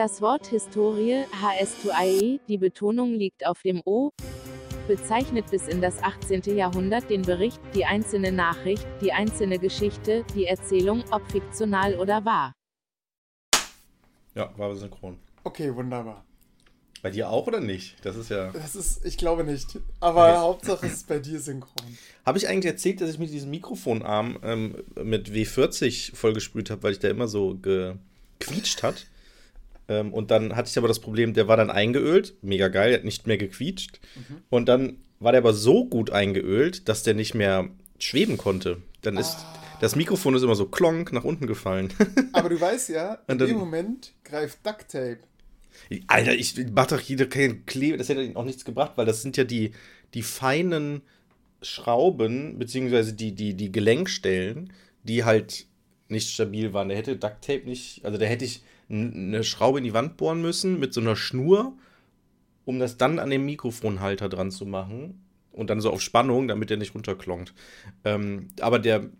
Das Wort Historie, HS2IE, die Betonung liegt auf dem O, bezeichnet bis in das 18. Jahrhundert den Bericht, die einzelne Nachricht, die einzelne Geschichte, die Erzählung, ob fiktional oder wahr. Ja, war synchron. Okay, wunderbar. Bei dir auch oder nicht? Das ist ja. Das ist, ich glaube nicht. Aber okay. Hauptsache es ist bei dir synchron. Habe ich eigentlich erzählt, dass ich mit diesem Mikrofonarm ähm, mit W40 vollgesprüht habe, weil ich da immer so gequietscht hat? Ähm, und dann hatte ich aber das Problem, der war dann eingeölt, mega geil, hat nicht mehr gequietscht. Mhm. Und dann war der aber so gut eingeölt, dass der nicht mehr schweben konnte. Dann ist. Oh. Das Mikrofon ist immer so klonk nach unten gefallen. aber du weißt ja, in dann, dem Moment greift Duct Tape. Alter, ich mach doch hier kein Klebe, das hätte auch nichts gebracht, weil das sind ja die, die feinen Schrauben, beziehungsweise die, die, die Gelenkstellen, die halt nicht stabil waren. Der hätte Duct Tape nicht, also da hätte ich eine Schraube in die Wand bohren müssen mit so einer Schnur, um das dann an den Mikrofonhalter dran zu machen. Und dann so auf Spannung, damit der nicht runterklonkt. Ähm, aber der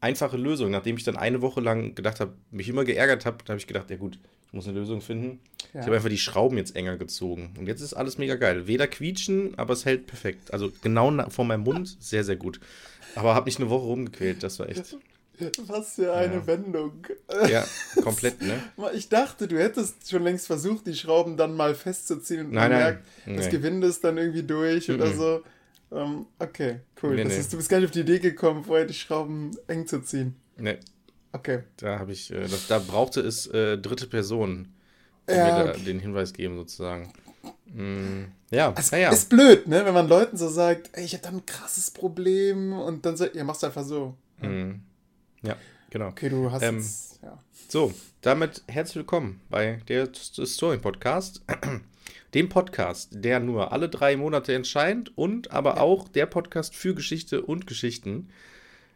einfache Lösung, nachdem ich dann eine Woche lang gedacht habe, mich immer geärgert habe, habe ich gedacht, ja gut, ich muss eine Lösung finden. Ja. Ich habe einfach die Schrauben jetzt enger gezogen. Und jetzt ist alles mega geil. Weder quietschen, aber es hält perfekt. Also genau vor meinem Mund, sehr, sehr gut. Aber habe mich eine Woche rumgequält, das war echt. Was für eine ja. Wendung. Ja, komplett, ne? Ich dachte, du hättest schon längst versucht, die Schrauben dann mal festzuziehen und nein, merkt, nein. das Gewinde ist dann irgendwie durch mhm. oder so. Um, ähm, okay, cool. Nee, nee. Ist, du bist gar nicht auf die Idee gekommen, vorher die Schrauben eng zu ziehen. Nee. Okay. Da habe ich, äh, da brauchte es äh, dritte Personen, die ja, mir okay. den Hinweis geben, sozusagen. Mm, ja, es ja. ist blöd, ne? Wenn man Leuten so sagt, ey, ich habe da ein krasses Problem und dann sagt, ihr macht es einfach so. Mm. Ja, genau. Okay, du hast ähm, jetzt, ja. So, damit herzlich willkommen bei der Story Podcast. Dem Podcast, der nur alle drei Monate entscheidet und aber ja. auch der Podcast für Geschichte und Geschichten.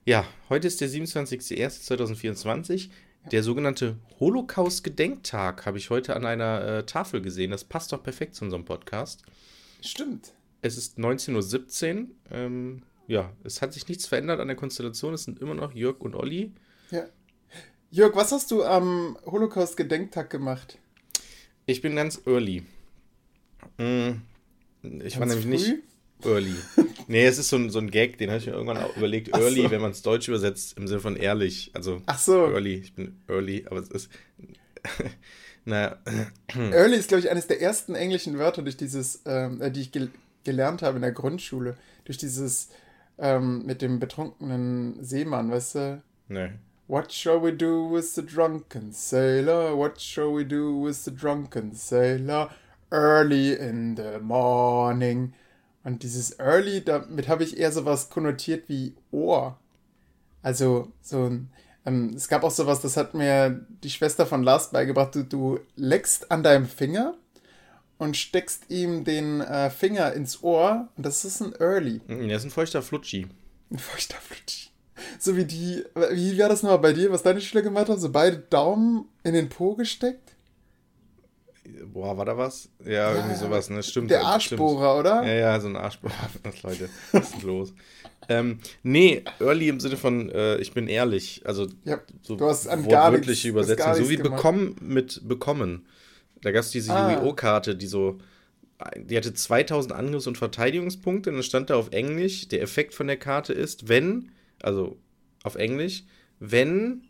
Ja, heute ist der 27.01.2024. Ja. Der sogenannte Holocaust-Gedenktag habe ich heute an einer äh, Tafel gesehen. Das passt doch perfekt zu unserem Podcast. Stimmt. Es ist 19.17 Uhr. Ähm, ja, es hat sich nichts verändert an der Konstellation. Es sind immer noch Jörg und Olli. Ja. Jörg, was hast du am Holocaust-Gedenktag gemacht? Ich bin ganz early. Hm, ich ganz war nämlich früh? nicht early. Nee, es ist so ein, so ein Gag, den habe ich mir irgendwann auch überlegt. Early, so. wenn man es deutsch übersetzt, im Sinne von ehrlich. Also Ach so. early, ich bin early, aber es ist. naja. Early ist, glaube ich, eines der ersten englischen Wörter, durch dieses, ähm, äh, die ich gel gelernt habe in der Grundschule. Durch dieses ähm, mit dem betrunkenen Seemann, weißt du? Nee. What shall we do with the drunken sailor? What shall we do with the drunken sailor? Early in the morning. Und dieses Early, damit habe ich eher sowas konnotiert wie Ohr. Also so ein. Ähm, es gab auch sowas, das hat mir die Schwester von Lars beigebracht. Du, du leckst an deinem Finger und steckst ihm den äh, Finger ins Ohr und das ist ein Early. Mm, der ist ein feuchter Flutschi. Ein feuchter Flutschi. So wie die. Wie war das nochmal bei dir, was deine Schüler gemacht haben? So beide Daumen in den Po gesteckt? Boah, war da was? Ja, ja irgendwie sowas, ne? Stimmt. Der Arschbohrer, stimmt. oder? Ja, ja, so ein Arschbohrer. Was, Leute, was ist los? ähm, nee, early im Sinne von, äh, ich bin ehrlich. Also, ja, so du hast an gar nichts, Übersetzung. So wie gemacht. bekommen mit bekommen. Da gab es diese ah. Yu-Gi-Oh!-Karte, die so. Die hatte 2000 Angriffs- und Verteidigungspunkte und dann stand da auf Englisch, der Effekt von der Karte ist, wenn, also auf Englisch, wenn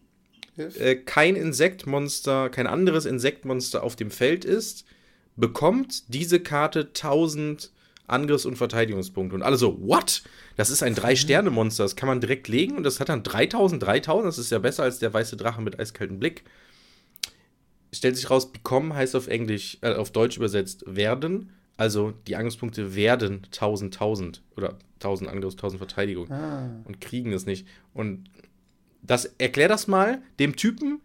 äh, kein Insektmonster, kein anderes Insektmonster auf dem Feld ist, bekommt diese Karte 1000 Angriffs- und Verteidigungspunkte. Und alle so, what? Das ist ein Drei-Sterne-Monster, das kann man direkt legen und das hat dann 3000, 3000, das ist ja besser als der weiße Drache mit eiskaltem Blick stellt sich raus, become heißt auf Englisch, äh, auf Deutsch übersetzt werden. Also die Angriffspunkte werden 1000, 1000 oder 1000 Angriffs, 1000 Verteidigung ah. und kriegen es nicht. Und das erklär das mal dem Typen,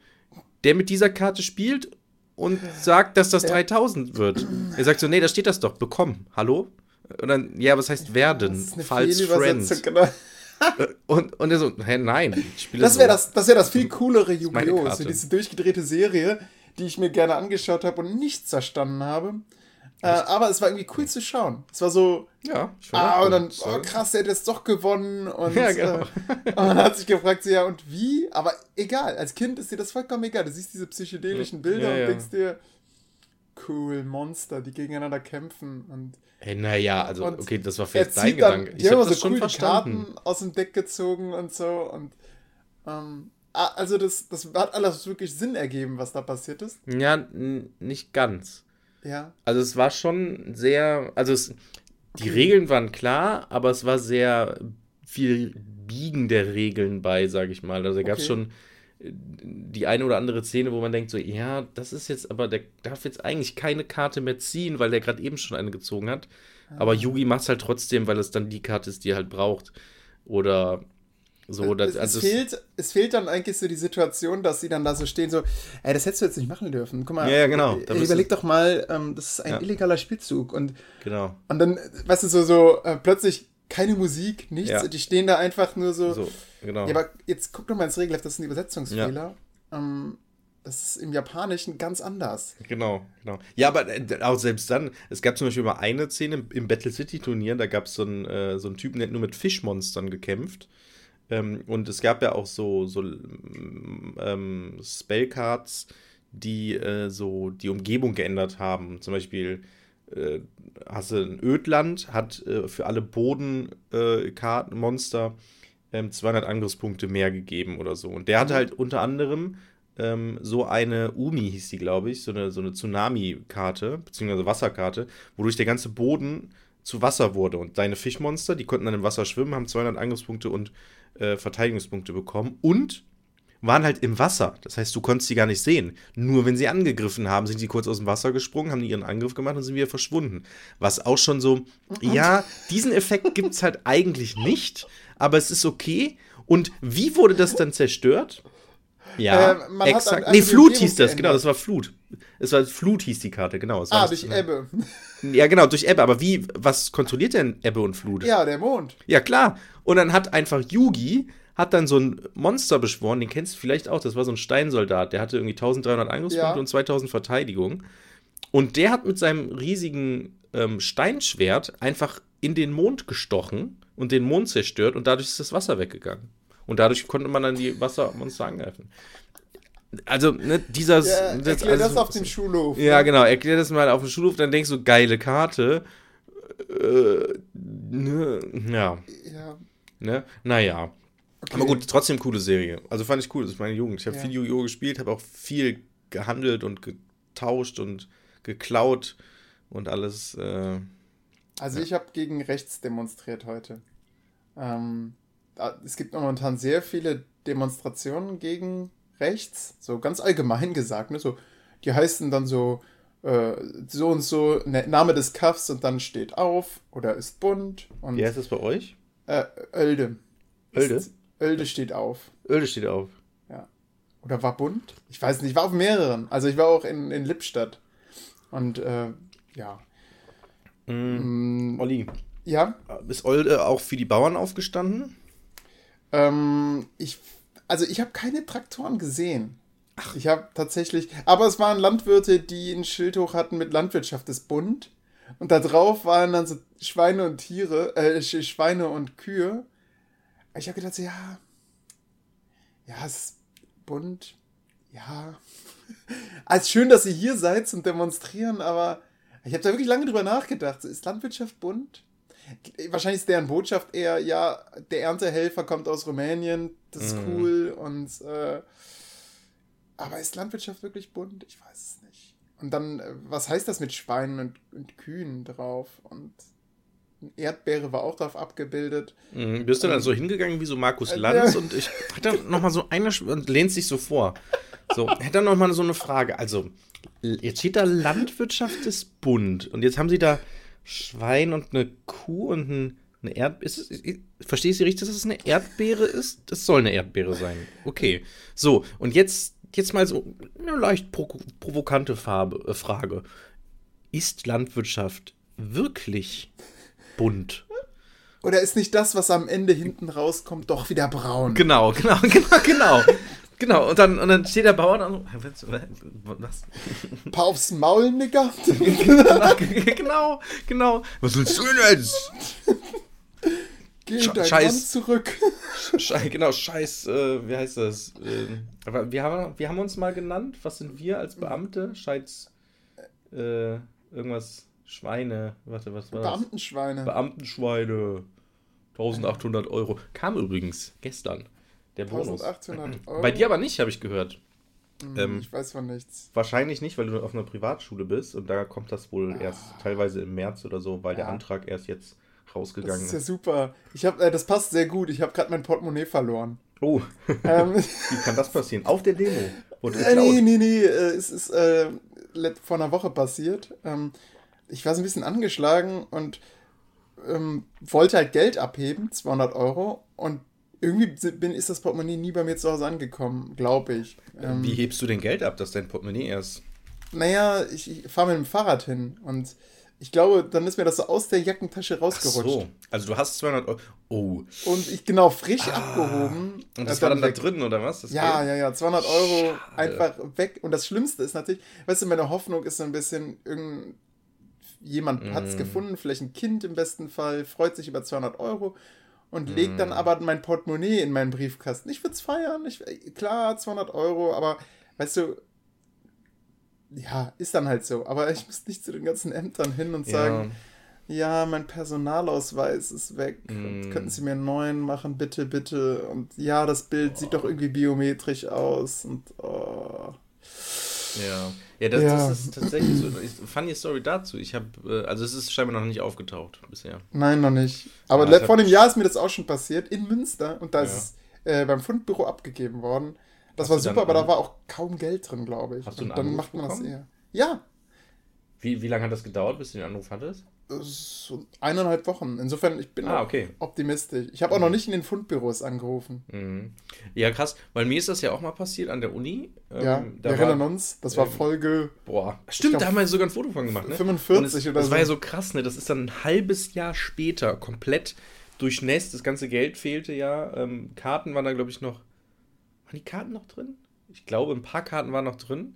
der mit dieser Karte spielt und sagt, dass das ja. 3000 wird. Er sagt so, nee, da steht das doch, bekommen. Hallo? Und dann, ja, was heißt werden? False Friends. Genau. Und, und er so, hä, nein, ich spiele das wäre so. das, das, wär das viel coolere Yu-Gi-Oh! So diese durchgedrehte Serie, die ich mir gerne angeschaut habe und nichts zerstanden habe. Äh, aber es war irgendwie cool zu schauen. Es war so, ja, ah, und dann, oh, krass, er hat jetzt doch gewonnen. Und, ja, genau. äh, und dann hat sich gefragt, so, ja, und wie? Aber egal, als Kind ist dir das vollkommen egal. Du siehst diese psychedelischen Bilder ja, und denkst dir, cool Monster, die gegeneinander kämpfen und. Hey, naja, also, okay, das war vielleicht dein Gedanke. Ich habe so cool die Karten aus dem Deck gezogen und so und. Ähm, also, das, das hat alles wirklich Sinn ergeben, was da passiert ist. Ja, nicht ganz. Ja. Also, es war schon sehr. Also, es, die Regeln waren klar, aber es war sehr viel Biegen der Regeln bei, sage ich mal. Also, da gab es okay. schon die eine oder andere Szene, wo man denkt so, ja, das ist jetzt, aber der darf jetzt eigentlich keine Karte mehr ziehen, weil der gerade eben schon eine gezogen hat. Ah. Aber Yugi macht es halt trotzdem, weil es dann die Karte ist, die er halt braucht. Oder so. Es, also es, fehlt, es fehlt dann eigentlich so die Situation, dass sie dann da so stehen, so, ey, das hättest du jetzt nicht machen dürfen. Guck mal, ja, ja genau. Äh, überleg doch mal, ähm, das ist ein ja. illegaler Spielzug. Und, genau. und dann, weißt du, so, so äh, plötzlich keine Musik, nichts. Ja. Die stehen da einfach nur so. so genau. Ja, aber jetzt guck doch mal ins Regelheft, das ist ein Übersetzungsfehler. Ja. Ähm, das ist im Japanischen ganz anders. Genau, genau. Ja, aber äh, auch selbst dann, es gab zum Beispiel mal eine Szene im Battle City Turnier, da gab es so einen, äh, so einen Typen, der hat nur mit Fischmonstern gekämpft. Ähm, und es gab ja auch so, so ähm, Spellcards, die äh, so die Umgebung geändert haben. Zum Beispiel äh, hast du ein Ödland, hat äh, für alle Bodenmonster äh, 200 ähm, Angriffspunkte mehr gegeben oder so. Und der hatte mhm. halt unter anderem ähm, so eine Umi, hieß die, glaube ich, so eine, so eine Tsunami-Karte, beziehungsweise Wasserkarte, wodurch der ganze Boden zu Wasser wurde. Und deine Fischmonster, die konnten dann im Wasser schwimmen, haben 200 Angriffspunkte und äh, Verteidigungspunkte bekommen. Und waren halt im Wasser. Das heißt, du konntest sie gar nicht sehen. Nur wenn sie angegriffen haben, sind sie kurz aus dem Wasser gesprungen, haben ihren Angriff gemacht und sind wieder verschwunden. Was auch schon so, ja, diesen Effekt gibt es halt eigentlich nicht, aber es ist okay. Und wie wurde das dann zerstört? Ja, äh, exakt. Nee, Flut hieß das, genau, das war Flut. Es war Flut hieß die Karte, genau. ah, das, durch Ebbe. Ja, genau, durch Ebbe. Aber wie, was kontrolliert denn Ebbe und Flut? Ja, der Mond. Ja, klar. Und dann hat einfach Yugi hat dann so ein Monster beschworen, den kennst du vielleicht auch, das war so ein Steinsoldat, der hatte irgendwie 1300 Angriffspunkte ja. und 2000 Verteidigung. Und der hat mit seinem riesigen ähm, Steinschwert einfach in den Mond gestochen und den Mond zerstört und dadurch ist das Wasser weggegangen. Und dadurch konnte man dann die Wassermonster angreifen. Also, ne, dieser. Ja, erklär also, das auf dem Schulhof. Ja, ne? genau, erklär das mal auf dem Schulhof, dann denkst du, geile Karte. Äh, ne, ja. Ja. Ne? Naja. Okay. Aber gut, trotzdem coole Serie. Also fand ich cool, das ist meine Jugend. Ich habe ja. viel Yu-Gi-Oh! gespielt, habe auch viel gehandelt und getauscht und geklaut und alles. Äh, also ja. ich habe gegen rechts demonstriert heute. Ähm, es gibt momentan sehr viele Demonstrationen gegen rechts, so ganz allgemein gesagt. Ne? So, die heißen dann so, äh, so und so, ne, Name des Kaffs und dann steht auf oder ist bunt. Und, Wie heißt das bei euch? Äh, Oelde. Oelde? Ist, Oelde steht auf. Oelde steht auf. Ja. Oder war bunt? Ich weiß nicht, ich war auf mehreren. Also ich war auch in, in Lippstadt. Und äh, ja. Mm, mm, Olli. Ja. Ist Olde auch für die Bauern aufgestanden? Ähm, ich, also ich habe keine Traktoren gesehen. Ach. Ich habe tatsächlich, aber es waren Landwirte, die ein Schild hoch hatten mit Landwirtschaft ist bunt. Und da drauf waren dann so Schweine und Tiere, äh, Schweine und Kühe. Ich habe gedacht, ja, ja, es ist bunt, ja. Also schön, dass ihr hier seid zum Demonstrieren, aber ich habe da wirklich lange drüber nachgedacht. Ist Landwirtschaft bunt? Wahrscheinlich ist deren Botschaft eher, ja, der Erntehelfer kommt aus Rumänien, das ist mhm. cool und äh, aber ist Landwirtschaft wirklich bunt? Ich weiß es nicht. Und dann, äh, was heißt das mit Schweinen und, und Kühen drauf? Und Erdbeere war auch drauf abgebildet. Mhm. Bist du dann so hingegangen wie so Markus äh, Lanz ja. und ich hatte noch mal so eine und lehnt sich so vor. So, hätte noch mal so eine Frage. Also, jetzt steht da Landwirtschaft ist bunt und jetzt haben sie da Schwein und eine Kuh und ein, eine Erdbeere. Verstehe ich Sie richtig, dass es eine Erdbeere ist? Das soll eine Erdbeere sein. Okay. So, und jetzt, jetzt mal so eine leicht provokante Farbe, äh, Frage. Ist Landwirtschaft wirklich bunt. Oder ist nicht das, was am Ende hinten rauskommt, doch wieder braun? Genau, genau, genau, genau. Genau, und dann, und dann steht der Bauer da und was? Paar aufs Maul, Nicker. genau, genau. Was willst du denn jetzt? Geh Sch dein Scheiß, Mann zurück. Scheiß, genau, Scheiß, äh, wie heißt das? Äh, aber wir haben, wir haben uns mal genannt, was sind wir als Beamte? Scheiß. Äh, irgendwas Schweine. Warte, was war Beamtenschweine. das? Beamtenschweine. 1800 Euro. Kam übrigens gestern. Der Bonus. 1800 Euro. Bei dir aber nicht, habe ich gehört. Hm, ähm, ich weiß von nichts. Wahrscheinlich nicht, weil du auf einer Privatschule bist und da kommt das wohl Ah. erst teilweise im März oder so, weil der Ja. Antrag erst jetzt Das rausgegangen ist ist. ja super. Ich hab, äh, das passt sehr gut. Ich habe gerade mein Portemonnaie verloren. Oh, ähm, wie kann das passieren? Auf der Demo. Wurde Äh, nee, nee, nee, äh, es ist äh, vor einer Woche passiert. Ähm, ich war so ein bisschen angeschlagen und ähm, wollte halt Geld abheben, 200 Euro. Und irgendwie bin, ist das Portemonnaie nie bei mir zu Hause angekommen, glaube ich. Ähm, Wie hebst du denn Geld ab, dass dein Portemonnaie erst. naja, ich, ich fahre mit dem Fahrrad hin und ich glaube, dann ist mir das so aus der Jackentasche Ach rausgerutscht. so, also du hast 200 Euro. Oh, Und ich genau frisch abgehoben. und das äh, war dann da weg. drin, oder was? Das Ja, Geld? ja, ja, 200 Euro Schade. einfach weg. Und das Schlimmste ist natürlich, weißt du, meine Hoffnung ist so ein bisschen, irgend jemand hat es Mm. gefunden, vielleicht ein Kind im besten Fall, freut sich über 200 Euro und Mm. legt dann aber mein Portemonnaie in meinen Briefkasten. Ich würde es feiern, ich, klar, 200 Euro, aber weißt du, ja, ist dann halt so. Aber ich muss nicht zu den ganzen Ämtern hin und sagen, ja, mein Personalausweis ist weg. Und Mm. könnten Sie mir einen neuen machen, bitte, bitte? Und ja, das Bild sieht doch irgendwie biometrisch aus. Und oh. Ja, ja, das, Ja. das ist tatsächlich so. Funny Story dazu. Ich habe, äh, also es ist scheinbar noch nicht aufgetaucht bisher. Nein, noch nicht. Aber Ja, vor einem Jahr ist mir das auch schon passiert, in Münster. Und da Ja. ist es äh, beim Fundbüro abgegeben worden. Das Hast war super, aber da war auch kaum Geld drin, glaube ich. Hast du einen und dann Anruf macht man das bekommen? eher. Ja, Wie, wie lange hat das gedauert, bis du den Anruf hattest? So eineinhalb Wochen. Insofern, ich bin Ah, auch okay. optimistisch. Ich habe auch noch nicht in den Fundbüros angerufen. Mhm. Ja, krass, weil mir ist das ja auch mal passiert an der Uni. Ähm, ja, da wir war- erinnern uns, das war ähm, Folge Boah, stimmt, glaub, da haben wir sogar ein Foto von gemacht, ne? 45 Und es, oder das so. war ja so krass, ne? Das ist dann ein halbes Jahr später komplett durchnässt. Das ganze Geld fehlte ja. Ähm, Karten waren da, glaube ich, noch. Waren die Karten noch drin? Ich glaube, ein paar Karten waren noch drin.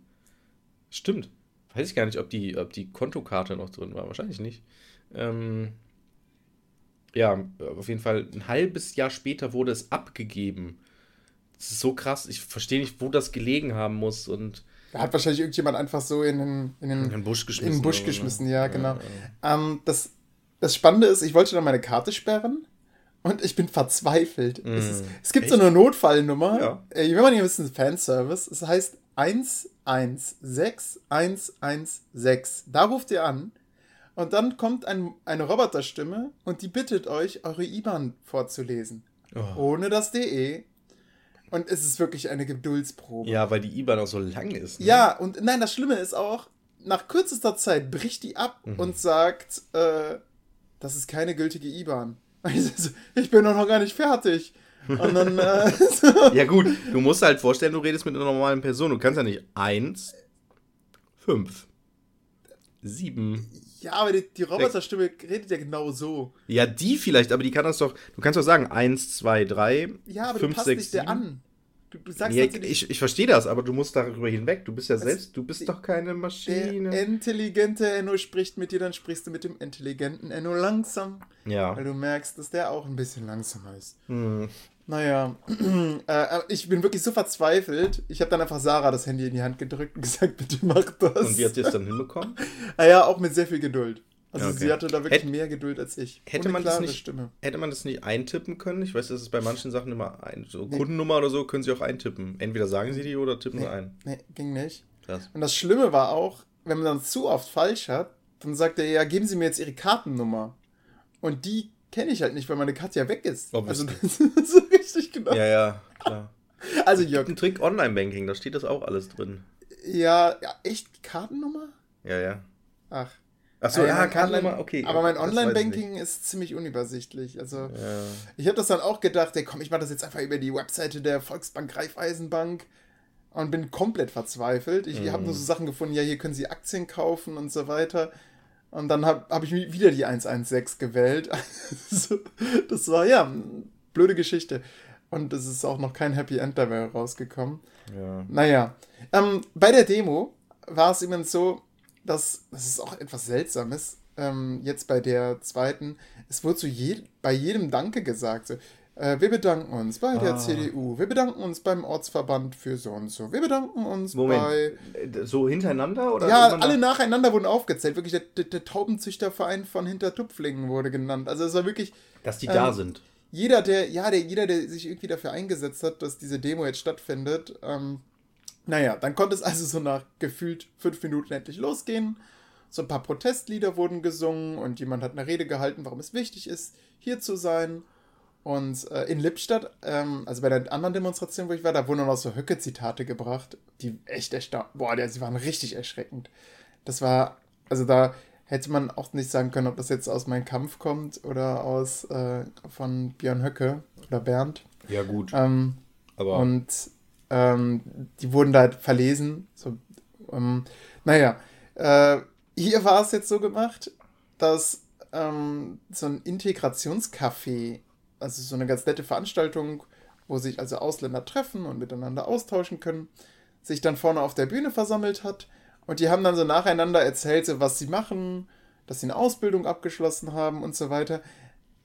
Stimmt. Weiß ich gar nicht, ob die, ob die Kontokarte noch drin war. Wahrscheinlich nicht. Ähm, ja, auf jeden Fall ein halbes Jahr später wurde es abgegeben. Das ist so krass. Ich verstehe nicht, wo das gelegen haben muss. Und Da hat wahrscheinlich irgendjemand einfach so in den, in den, in den Busch geschmissen. in den Busch oder so, ne? geschmissen, ja, genau. ja. Ähm, das, das Spannende ist, ich wollte dann meine Karte sperren und ich bin verzweifelt. Es, ist, es gibt so Mm. Echt? eine Notfallnummer. Ja. Äh, wenn man hier wissen, Fanservice. Es heißt 116116. Da ruft ihr an und dann kommt ein, eine Roboterstimme und die bittet euch, eure IBAN vorzulesen. Oh. Ohne das DE. Und es ist wirklich eine Geduldsprobe. Ja, weil die IBAN auch so lang ist. Ne? Ja, und nein, das Schlimme ist auch, nach kürzester Zeit bricht die ab Mhm. und sagt, äh, das ist keine gültige IBAN. Ich bin doch noch gar nicht fertig. Und dann, äh, so, Ja, gut, du musst halt vorstellen, du redest mit einer normalen Person. Du kannst ja nicht eins, fünf, sieben. ja, aber die, die Roboterstimme redet ja genau so. Ja, die vielleicht, aber die kann das doch. Du kannst doch sagen, eins, zwei, drei. Ja, aber fünf, du passt sechs, dich der an. Du, sagst Ja, ich ich verstehe das, aber du musst darüber hinweg. Du bist ja selbst, du bist doch keine der Maschine. intelligente Enno spricht mit dir, dann sprichst du mit dem intelligenten Enno langsam, Ja. weil du merkst, dass der auch ein bisschen langsamer ist. Hm. Naja, äh, ich bin wirklich so verzweifelt. Ich habe dann einfach Sarah das Handy in die Hand gedrückt und gesagt, bitte mach das. Und wie habt ihr es dann hinbekommen? Naja, auch mit sehr viel Geduld. Also okay. sie hatte da wirklich Hätt- mehr Geduld als ich. hätte man das nicht- Stimme. Hätte man das nicht eintippen können? Ich weiß, das ist bei manchen Sachen immer ein. So Kundennummer oder so können sie auch eintippen. Entweder sagen sie die oder tippen sie ein. Nee, ging nicht. Krass. Und das Schlimme war auch, wenn man dann zu oft falsch hat, dann sagt er, ja, geben Sie mir jetzt Ihre Kartennummer. Und die kenne ich halt nicht, weil meine Karte ja weg ist. Also Obviously. das ist so richtig genau. Ja, ja, klar. Also Jörg. Jörg, Ein Trick Online-Banking, da steht das auch alles drin. ja, ja, echt Kartennummer? Ja, ja. Ach. Achso, Äh, ja, Kartennummer, Online- okay. Aber mein Online-Banking ist ziemlich unübersichtlich. Also. Ja. Ich habe das dann auch gedacht, ey, komm, ich mache das jetzt einfach über die Webseite der Volksbank Raiffeisenbank und bin komplett verzweifelt. Ich Mhm. habe nur so Sachen gefunden, ja, hier können Sie Aktien kaufen und so weiter. Und dann habe hab ich wieder die 116 gewählt. Also, das war ja eine blöde Geschichte. Und es ist auch noch kein Happy End dabei rausgekommen. ja. Naja, ähm, bei der Demo war es übrigens so, dass, das ist auch etwas Seltsames, ähm, jetzt bei der zweiten, es wurde zu je, bei jedem Danke gesagt. So, Äh, wir bedanken uns bei der ah. CDU. Wir bedanken uns beim Ortsverband für so und so. Wir bedanken uns Moment. bei. Äh, so hintereinander? Oder ja, alle nacheinander wurden aufgezählt. Wirklich, der, der, der Taubenzüchterverein von Hintertupflingen wurde genannt. Also es war wirklich. Dass die ähm, da sind. Jeder, der, ja, der, jeder, der sich irgendwie dafür eingesetzt hat, dass diese Demo jetzt stattfindet, ähm, naja, dann konnte es also so nach gefühlt fünf Minuten endlich losgehen. So ein paar Protestlieder wurden gesungen und jemand hat eine Rede gehalten, warum es wichtig ist, hier zu sein. Und äh, in Lippstadt, ähm, also bei der anderen Demonstration, wo ich war, da wurden noch so Höcke-Zitate gebracht, die echt erstaunt. Boah, die, sie waren richtig erschreckend. Das war, also da hätte man auch nicht sagen können, ob das jetzt aus Mein Kampf kommt oder aus äh, von Björn Höcke oder Bernd. Ja, gut. Ähm, Aber. Und ähm, die wurden da halt verlesen. So, ähm, naja, äh, hier war es jetzt so gemacht, dass ähm, so ein Integrationscafé also so eine ganz nette Veranstaltung, wo sich also Ausländer treffen und miteinander austauschen können, sich dann vorne auf der Bühne versammelt hat und die haben dann so nacheinander erzählt, so was sie machen, dass sie eine Ausbildung abgeschlossen haben und so weiter.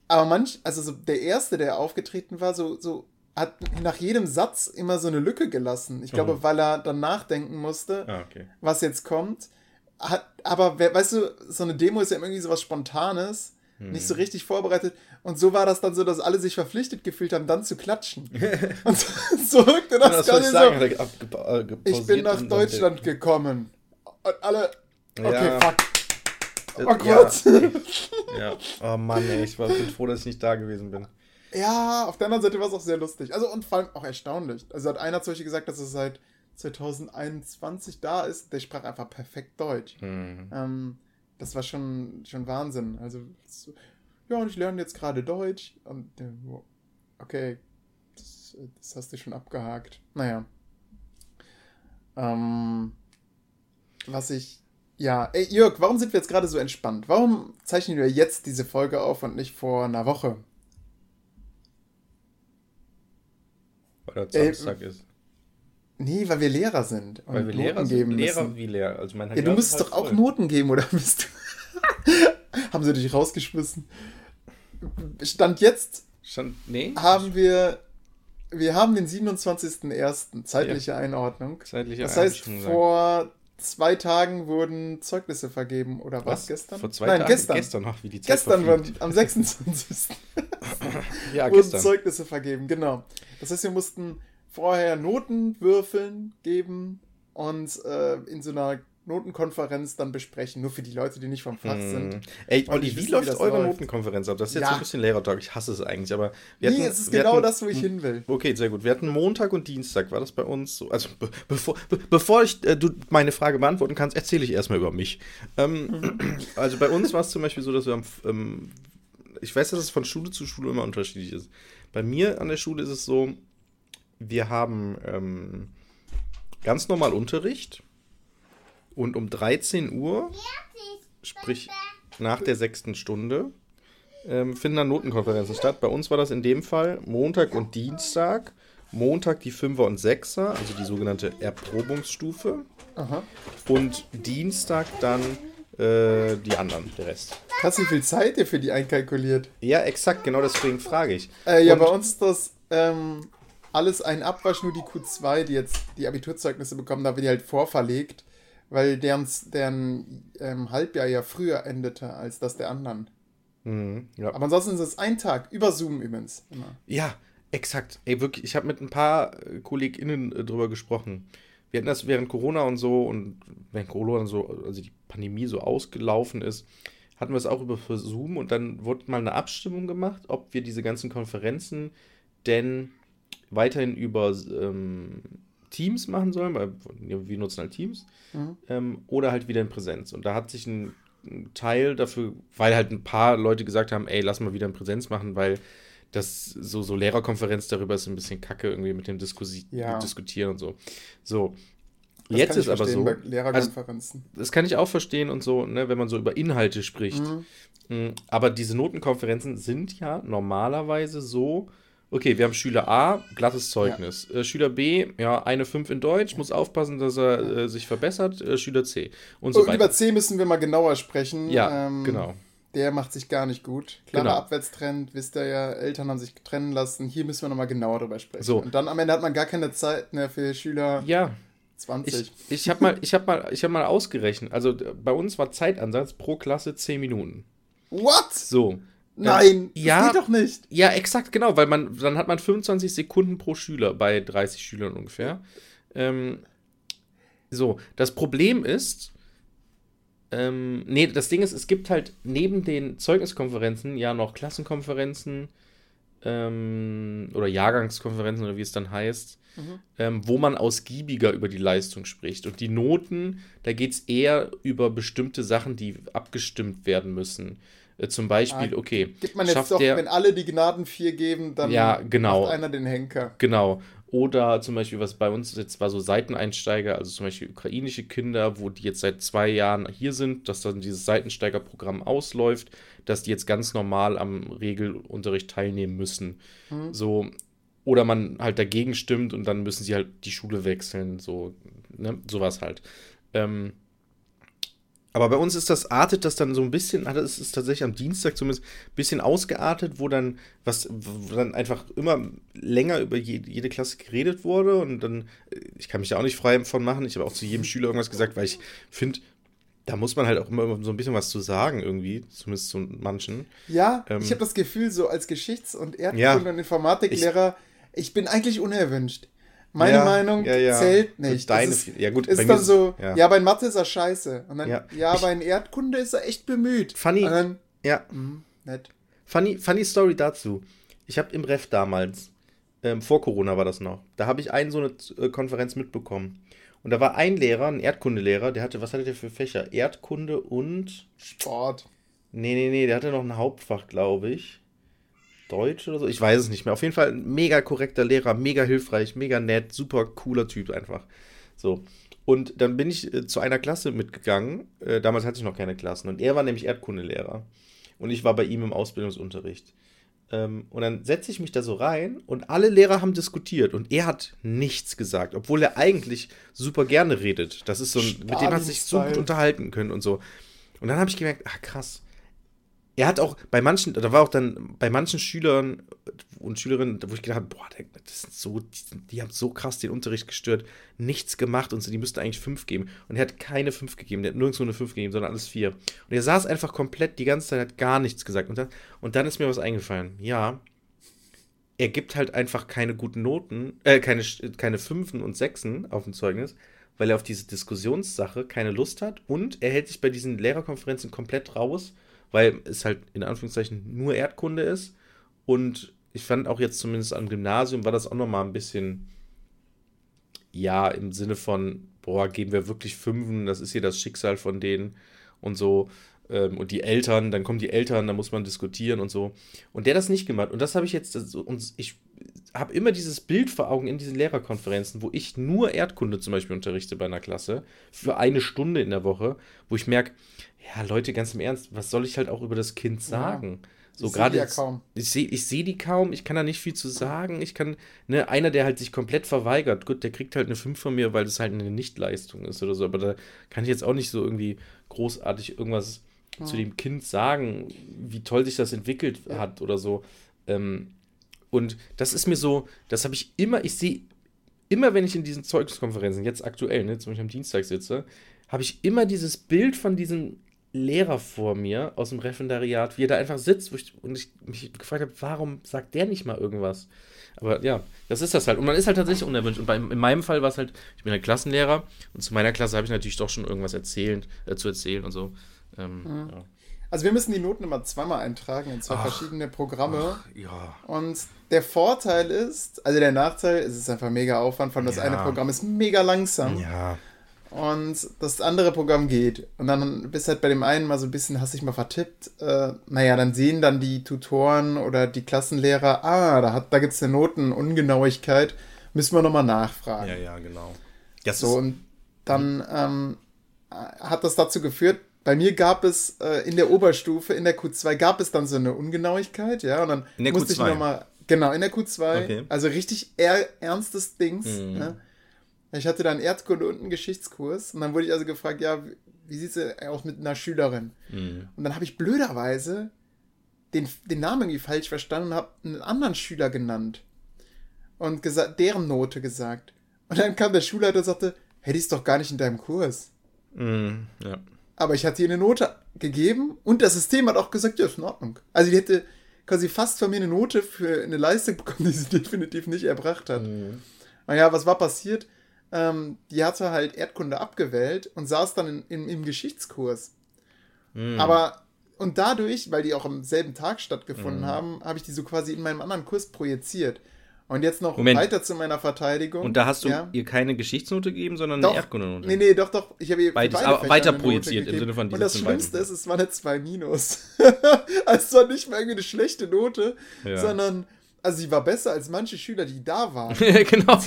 Aber manch, also so der erste, der aufgetreten war, so, so hat nach jedem Satz immer so eine Lücke gelassen. Ich glaube, oh. weil er dann nachdenken musste, ah, okay. was jetzt kommt. Hat, aber weißt du, so eine Demo ist ja irgendwie so was Spontanes, hm. nicht so richtig vorbereitet. Und so war das dann so, dass alle sich verpflichtet gefühlt haben, dann zu klatschen. Und so wirkte das, das gar so. Ich bin nach Deutschland gekommen. Und alle. Okay, ja. fuck. Oh Gott. Ja. ja. Oh Mann, ey, ich war, bin froh, dass ich nicht da gewesen bin. Ja, auf der anderen Seite war es auch sehr lustig. Also und vor allem auch erstaunlich. Also hat einer zum Beispiel gesagt, dass er seit 2021 da ist. Der sprach einfach perfekt Deutsch. Mhm. Ähm, das war schon, schon Wahnsinn. Also ja, und ich lerne jetzt gerade Deutsch. Und, okay, das, das, hast du schon abgehakt. Naja. Ähm, was ich. Ja, ey, Jörg, warum sind wir jetzt gerade so entspannt? Warum zeichnen wir jetzt diese Folge auf und nicht vor einer Woche? Weil der Samstag ey, ist. Nee, weil wir Lehrer sind. Und weil wir Noten Lehrer geben sind. Lehrer müssen. wie Lehrer. Also mein ja, du müsstest halt doch auch voll. Noten geben, oder bist du. Haben sie dich rausgeschmissen? Stand jetzt. Stand, nee. Haben wir. Wir haben den 27.01. Zeitliche ja. Einordnung. Zeitliche das heißt, vor zwei Tagen wurden Zeugnisse vergeben, oder was? was? Gestern? Vor zwei Nein, Tagen? gestern. Gestern, ach, wie die Zeit Gestern waren, am 26. ja, wurden gestern. Zeugnisse vergeben, genau. Das heißt, wir mussten vorher Noten würfeln, geben und äh, in so einer Notenkonferenz dann besprechen, nur für die Leute, die nicht vom Fach hm. sind. Ey, Olli, wie läuft eure läuft. Notenkonferenz ab? Das ist jetzt ja. so ein bisschen Lehrertalk, ich hasse es eigentlich, aber wir hatten, nee, es ist genau hatten, das, wo ich hin will. Okay, sehr gut. Wir hatten Montag und Dienstag, war das bei uns so? Also, be bevor, be bevor ich äh, du meine Frage beantworten kannst, erzähle ich erstmal über mich. Ähm, mhm. also bei uns war es zum Beispiel so, dass wir am, ähm, ich weiß, dass es von Schule zu Schule immer unterschiedlich ist. Bei mir an der Schule ist es so, wir haben ähm, ganz normal Unterricht und um 13 Uhr, sprich nach der sechsten Stunde, ähm, finden dann Notenkonferenzen statt. Bei uns war das in dem Fall Montag und Dienstag. Montag die Fünfer und Sechser, also die sogenannte Erprobungsstufe. Aha. Und Dienstag dann äh, die anderen, der Rest. Hast du wie viel Zeit ihr für die einkalkuliert? Ja, exakt, genau deswegen frage ich. Äh, ja, bei uns ist das ähm, alles ein Abwasch, nur die Q2, die jetzt die Abiturzeugnisse bekommen, da wird die halt vorverlegt weil deren, deren ähm, Halbjahr ja früher endete als das der anderen. Mhm, ja. Aber ansonsten ist es ein Tag, über Zoom übrigens. Immer. Ja, exakt. Ey, wirklich, ich habe mit ein paar äh, KollegInnen äh, drüber gesprochen. Wir hatten das während Corona und so und während Corona so, also die Pandemie so ausgelaufen ist, hatten wir es auch über Zoom und dann wurde mal eine Abstimmung gemacht, ob wir diese ganzen Konferenzen denn weiterhin über ähm, Teams machen sollen, weil wir nutzen halt Teams, mhm. ähm, oder halt wieder in Präsenz. Und da hat sich ein, ein, Teil dafür, weil halt ein paar Leute gesagt haben, ey, lass mal wieder in Präsenz machen, weil das so, so Lehrerkonferenz darüber ist ein bisschen kacke, irgendwie mit dem Diskussi ja. Diskutieren und so. So. Das Jetzt ist aber so. Lehrerkonferenzen. Also, das kann ich auch verstehen und so, ne, wenn man so über Inhalte spricht. Mhm. Mm, aber diese Notenkonferenzen sind ja normalerweise so, okay, wir haben Schüler A, glattes Zeugnis. Ja. Äh, Schüler B, ja, eine 5 in Deutsch, muss aufpassen, dass er äh, sich verbessert. Äh, Schüler C. Und so oh, Über C müssen wir mal genauer sprechen. Ja, ähm, genau. der macht sich gar nicht gut. Klarer genau. Abwärtstrend, wisst ihr ja, Eltern haben sich trennen lassen. Hier müssen wir nochmal genauer drüber sprechen. So. Und dann am Ende hat man gar keine Zeit mehr für Schüler. Ja. 20. Ich, ich habe mal, hab mal, hab mal ausgerechnet. Also bei uns war Zeitansatz pro Klasse 10 Minuten. What? So. Nein, äh, ja, das geht doch nicht. Ja, exakt, genau, weil man, dann hat man 25 Sekunden pro Schüler bei 30 Schülern ungefähr. Ähm, so, das Problem ist, ähm, nee, das Ding ist, es gibt halt neben den Zeugniskonferenzen ja noch Klassenkonferenzen ähm, oder Jahrgangskonferenzen oder wie es dann heißt, mhm. ähm, wo man ausgiebiger über die Leistung spricht. Und die Noten, da geht es eher über bestimmte Sachen, die abgestimmt werden müssen. Äh, zum Beispiel, ah, okay. Gibt man jetzt doch, der, wenn alle die Gnaden 4 geben, dann ja, genau, macht einer den Henker. Genau. Oder zum Beispiel, was bei uns jetzt war, so Seiteneinsteiger, also zum Beispiel ukrainische Kinder, wo die jetzt seit zwei Jahren hier sind, dass dann dieses Seitensteigerprogramm ausläuft, dass die jetzt ganz normal am Regelunterricht teilnehmen müssen. Mhm. So, oder man halt dagegen stimmt und dann müssen sie halt die Schule wechseln, so, ne, sowas halt. Ähm, aber bei uns ist das, artet das dann so ein bisschen, also es ist tatsächlich am Dienstag zumindest ein bisschen ausgeartet, wo dann, was, wo dann einfach immer länger über jede, jede Klasse geredet wurde und dann, äh, ich kann mich da auch nicht frei von machen, ich habe auch zu jedem Schüler irgendwas gesagt, weil ich finde, da muss man halt auch immer so ein bisschen was zu sagen, irgendwie, zumindest zu manchen. Ja, ähm, ich habe das Gefühl, so als Geschichts- und Erdkunde- ja, und Informatiklehrer, ich, ich bin eigentlich unerwünscht. Meine ja, Meinung ja, ja. zählt nicht. Deine, ist, ja gut. Ist dann so, ja. bei Mathe ist er scheiße. Und dann, ja, ja bei Erdkunde ist er echt bemüht. Funny. Dann, ja. Mh, nett. Funny, funny Story dazu. Ich habe im Ref damals, ähm, vor Corona war das noch, da habe ich einen so eine äh, Konferenz mitbekommen. Und da war ein Lehrer, ein Erdkundelehrer, der hatte, was hatte der für Fächer? Erdkunde und. Sport. Nee, nee, nee, der hatte noch ein Hauptfach, glaube ich. Deutsch oder so. Ich weiß es nicht mehr. Auf jeden Fall ein mega korrekter Lehrer, mega hilfreich, mega nett, super cooler Typ einfach. So. Und dann bin ich äh, zu einer Klasse mitgegangen. Äh, damals hatte ich noch keine Klassen. Und er war nämlich Erdkundelehrer. Und ich war bei ihm im Ausbildungsunterricht. Ähm, und dann setze ich mich da so rein und alle Lehrer haben diskutiert und er hat nichts gesagt, obwohl er eigentlich super gerne redet. Das ist so ein, mit dem hat sich so gut unterhalten können und so. Und dann habe ich gemerkt, ach krass, er hat auch bei manchen, da war auch dann bei manchen Schülern und Schülerinnen, wo ich gedacht habe, boah, das sind so, die, die, haben so krass den Unterricht gestört, nichts gemacht und so, die müssten eigentlich fünf geben. Und er hat keine fünf gegeben, der hat nirgendwo eine fünf gegeben, sondern alles vier. Und er saß einfach komplett die ganze Zeit, hat gar nichts gesagt. Und dann, und dann ist mir was eingefallen. Ja, er gibt halt einfach keine guten Noten, äh, keine, keine Fünfen und Sechsen auf dem Zeugnis, weil er auf diese Diskussionssache keine Lust hat und er hält sich bei diesen Lehrerkonferenzen komplett raus weil es halt in Anführungszeichen nur Erdkunde ist. Und ich fand auch jetzt zumindest am Gymnasium war das auch nochmal ein bisschen, ja, im Sinne von, boah, geben wir wirklich Fünfen, das ist hier das Schicksal von denen und so. Ähm, und die Eltern, dann kommen die Eltern, da muss man diskutieren und so. Und der das nicht gemacht. Und das habe ich jetzt, und ich habe immer dieses Bild vor Augen in diesen Lehrerkonferenzen, wo ich nur Erdkunde zum Beispiel unterrichte bei einer Klasse, für eine Stunde in der Woche, wo ich merke, ja, Leute, ganz im Ernst, was soll ich halt auch über das Kind sagen? Ja, so gerade ja kaum. Ich sehe ich seh die kaum, ich kann da nicht viel zu sagen. Ich kann, ne, einer, der halt sich komplett verweigert, gut, der kriegt halt eine 5 von mir, weil das halt eine Nichtleistung ist oder so, aber da kann ich jetzt auch nicht so irgendwie großartig irgendwas ja. zu dem Kind sagen, wie toll sich das entwickelt ja. hat oder so. Ähm, und das ist mir so, das habe ich immer, ich sehe immer, wenn ich in diesen Zeugniskonferenzen, jetzt aktuell, ne, zum Beispiel am Dienstag sitze, habe ich immer dieses Bild von diesem Lehrer vor mir aus dem Referendariat, wie er da einfach sitzt ich, und ich mich gefragt habe, warum sagt der nicht mal irgendwas? Aber ja, das ist das halt. Und man ist halt tatsächlich unerwünscht. Und bei, in meinem Fall war es halt, ich bin ein Klassenlehrer und zu meiner Klasse habe ich natürlich doch schon irgendwas erzählen, äh, zu erzählen und so. Ähm, mhm. ja. Also wir müssen die Noten immer zweimal eintragen in zwei ach, verschiedene Programme. Ach, ja. Und der Vorteil ist, also der Nachteil, es ist einfach mega Aufwand, von das ja. eine Programm ist mega langsam. Ja und das andere Programm geht. Und dann bist halt bei dem einen mal so ein bisschen, hast dich mal vertippt. Äh, naja, dann sehen dann die Tutoren oder die Klassenlehrer, ah, da, hat, da gibt es eine Notenungenauigkeit, müssen wir nochmal nachfragen. Ja, ja, genau. Das so, und dann ähm, hat das dazu geführt, bei mir gab es äh, in der Oberstufe, in der Q2, gab es dann so eine Ungenauigkeit, ja, und dann musste Q2. ich nochmal, genau, in der Q2, okay. also richtig er, ernstes Dings, mhm. ja, ich hatte dann Erdkunde und einen Geschichtskurs und dann wurde ich also gefragt, ja, wie sieht es aus mit einer Schülerin? Mhm. Und dann habe ich blöderweise den, den Namen irgendwie falsch verstanden und habe einen anderen Schüler genannt und gesagt, deren Note gesagt. Und dann kam der Schulleiter und sagte, hey, die ist doch gar nicht in deinem Kurs. Mhm, ja. Aber ich hatte ihr eine Note gegeben und das System hat auch gesagt, ja, ist in Ordnung. Also die hätte quasi fast von mir eine Note für eine Leistung bekommen, die sie definitiv nicht erbracht hat. Mhm. Naja, was war passiert? Ähm, die hatte halt Erdkunde abgewählt und saß dann in, in, im Geschichtskurs. Mhm. Aber, und dadurch, weil die auch am selben Tag stattgefunden mhm. haben, habe ich die so quasi in meinem anderen Kurs projiziert. Und jetzt noch Moment. weiter zu meiner Verteidigung. Und da hast du ja. ihr keine Geschichtsnote gegeben, sondern doch. eine Erdkundenote. Nee, nee, doch, doch. Ich habe ihr Beides, aber weiter projiziert im Sinne von Und das Schlimmste ist, es war eine 2 minus. also es war nicht mal irgendwie eine schlechte Note, ja. sondern also sie war besser als manche Schüler, die da waren. genau.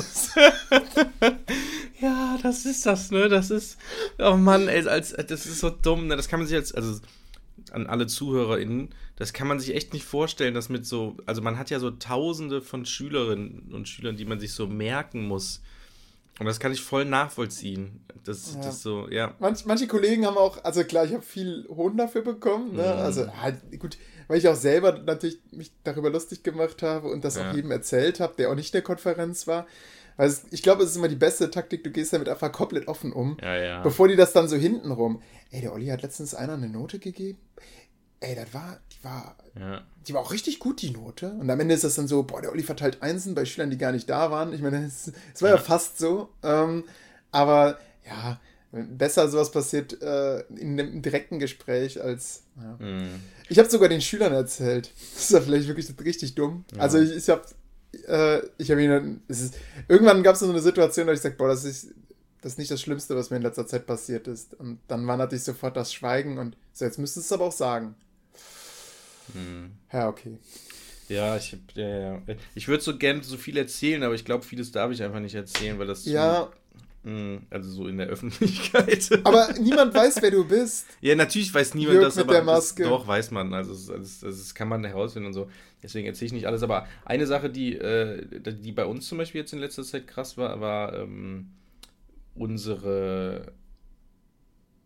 ja, das ist das, ne? Das ist, oh Mann, ey, als, das ist so dumm, ne? Das kann man sich als, also an alle ZuhörerInnen, das kann man sich echt nicht vorstellen, dass mit so, also man hat ja so tausende von Schülerinnen und Schülern, die man sich so merken muss. Und das kann ich voll nachvollziehen. Das, ja. das so, ja. Manch, manche Kollegen haben auch, also klar, ich habe viel Hohn dafür bekommen, ne? Mhm. Also, halt, gut, weil ich auch selber natürlich mich darüber lustig gemacht habe und das ja. auch jedem erzählt habe, der auch nicht in der Konferenz war. Weil es, ich glaube, es ist immer die beste Taktik, du gehst damit einfach komplett offen um. Ja, ja. Bevor die das dann so hintenrum. Ey, der Olli hat letztens einer eine Note gegeben. Ey, das war, die war, ja. die war auch richtig gut, die Note. Und am Ende ist das dann so, boah, der Olli verteilt Einsen bei Schülern, die gar nicht da waren. Ich meine, es, es war ja. ja, fast so. Ähm, aber ja, besser sowas passiert äh, in einem direkten Gespräch als. Ja. Mhm. Ich habe sogar den Schülern erzählt. Das ist ja vielleicht wirklich richtig dumm. Also ich, ich habe äh, ich habe ihn, ist, irgendwann gab es so eine Situation, da ich gesagt, boah, das ist, das ist nicht das Schlimmste, was mir in letzter Zeit passiert ist. Und dann war natürlich sofort das Schweigen und so, jetzt müsstest du es aber auch sagen. Hm. Ja, okay. Ja, ich, ja, ja. ich würde so gerne so viel erzählen, aber ich glaube, vieles darf ich einfach nicht erzählen, weil das ja. Hm, also so in der Öffentlichkeit. Aber niemand weiß, wer du bist. Ja, natürlich weiß niemand Jörg das, mit aber der Maske. Das, doch weiß man. Also das, das, das, kann man herausfinden und so. Deswegen erzähle ich nicht alles. Aber eine Sache, die, äh, die bei uns zum Beispiel jetzt in letzter Zeit krass war, war ähm, unsere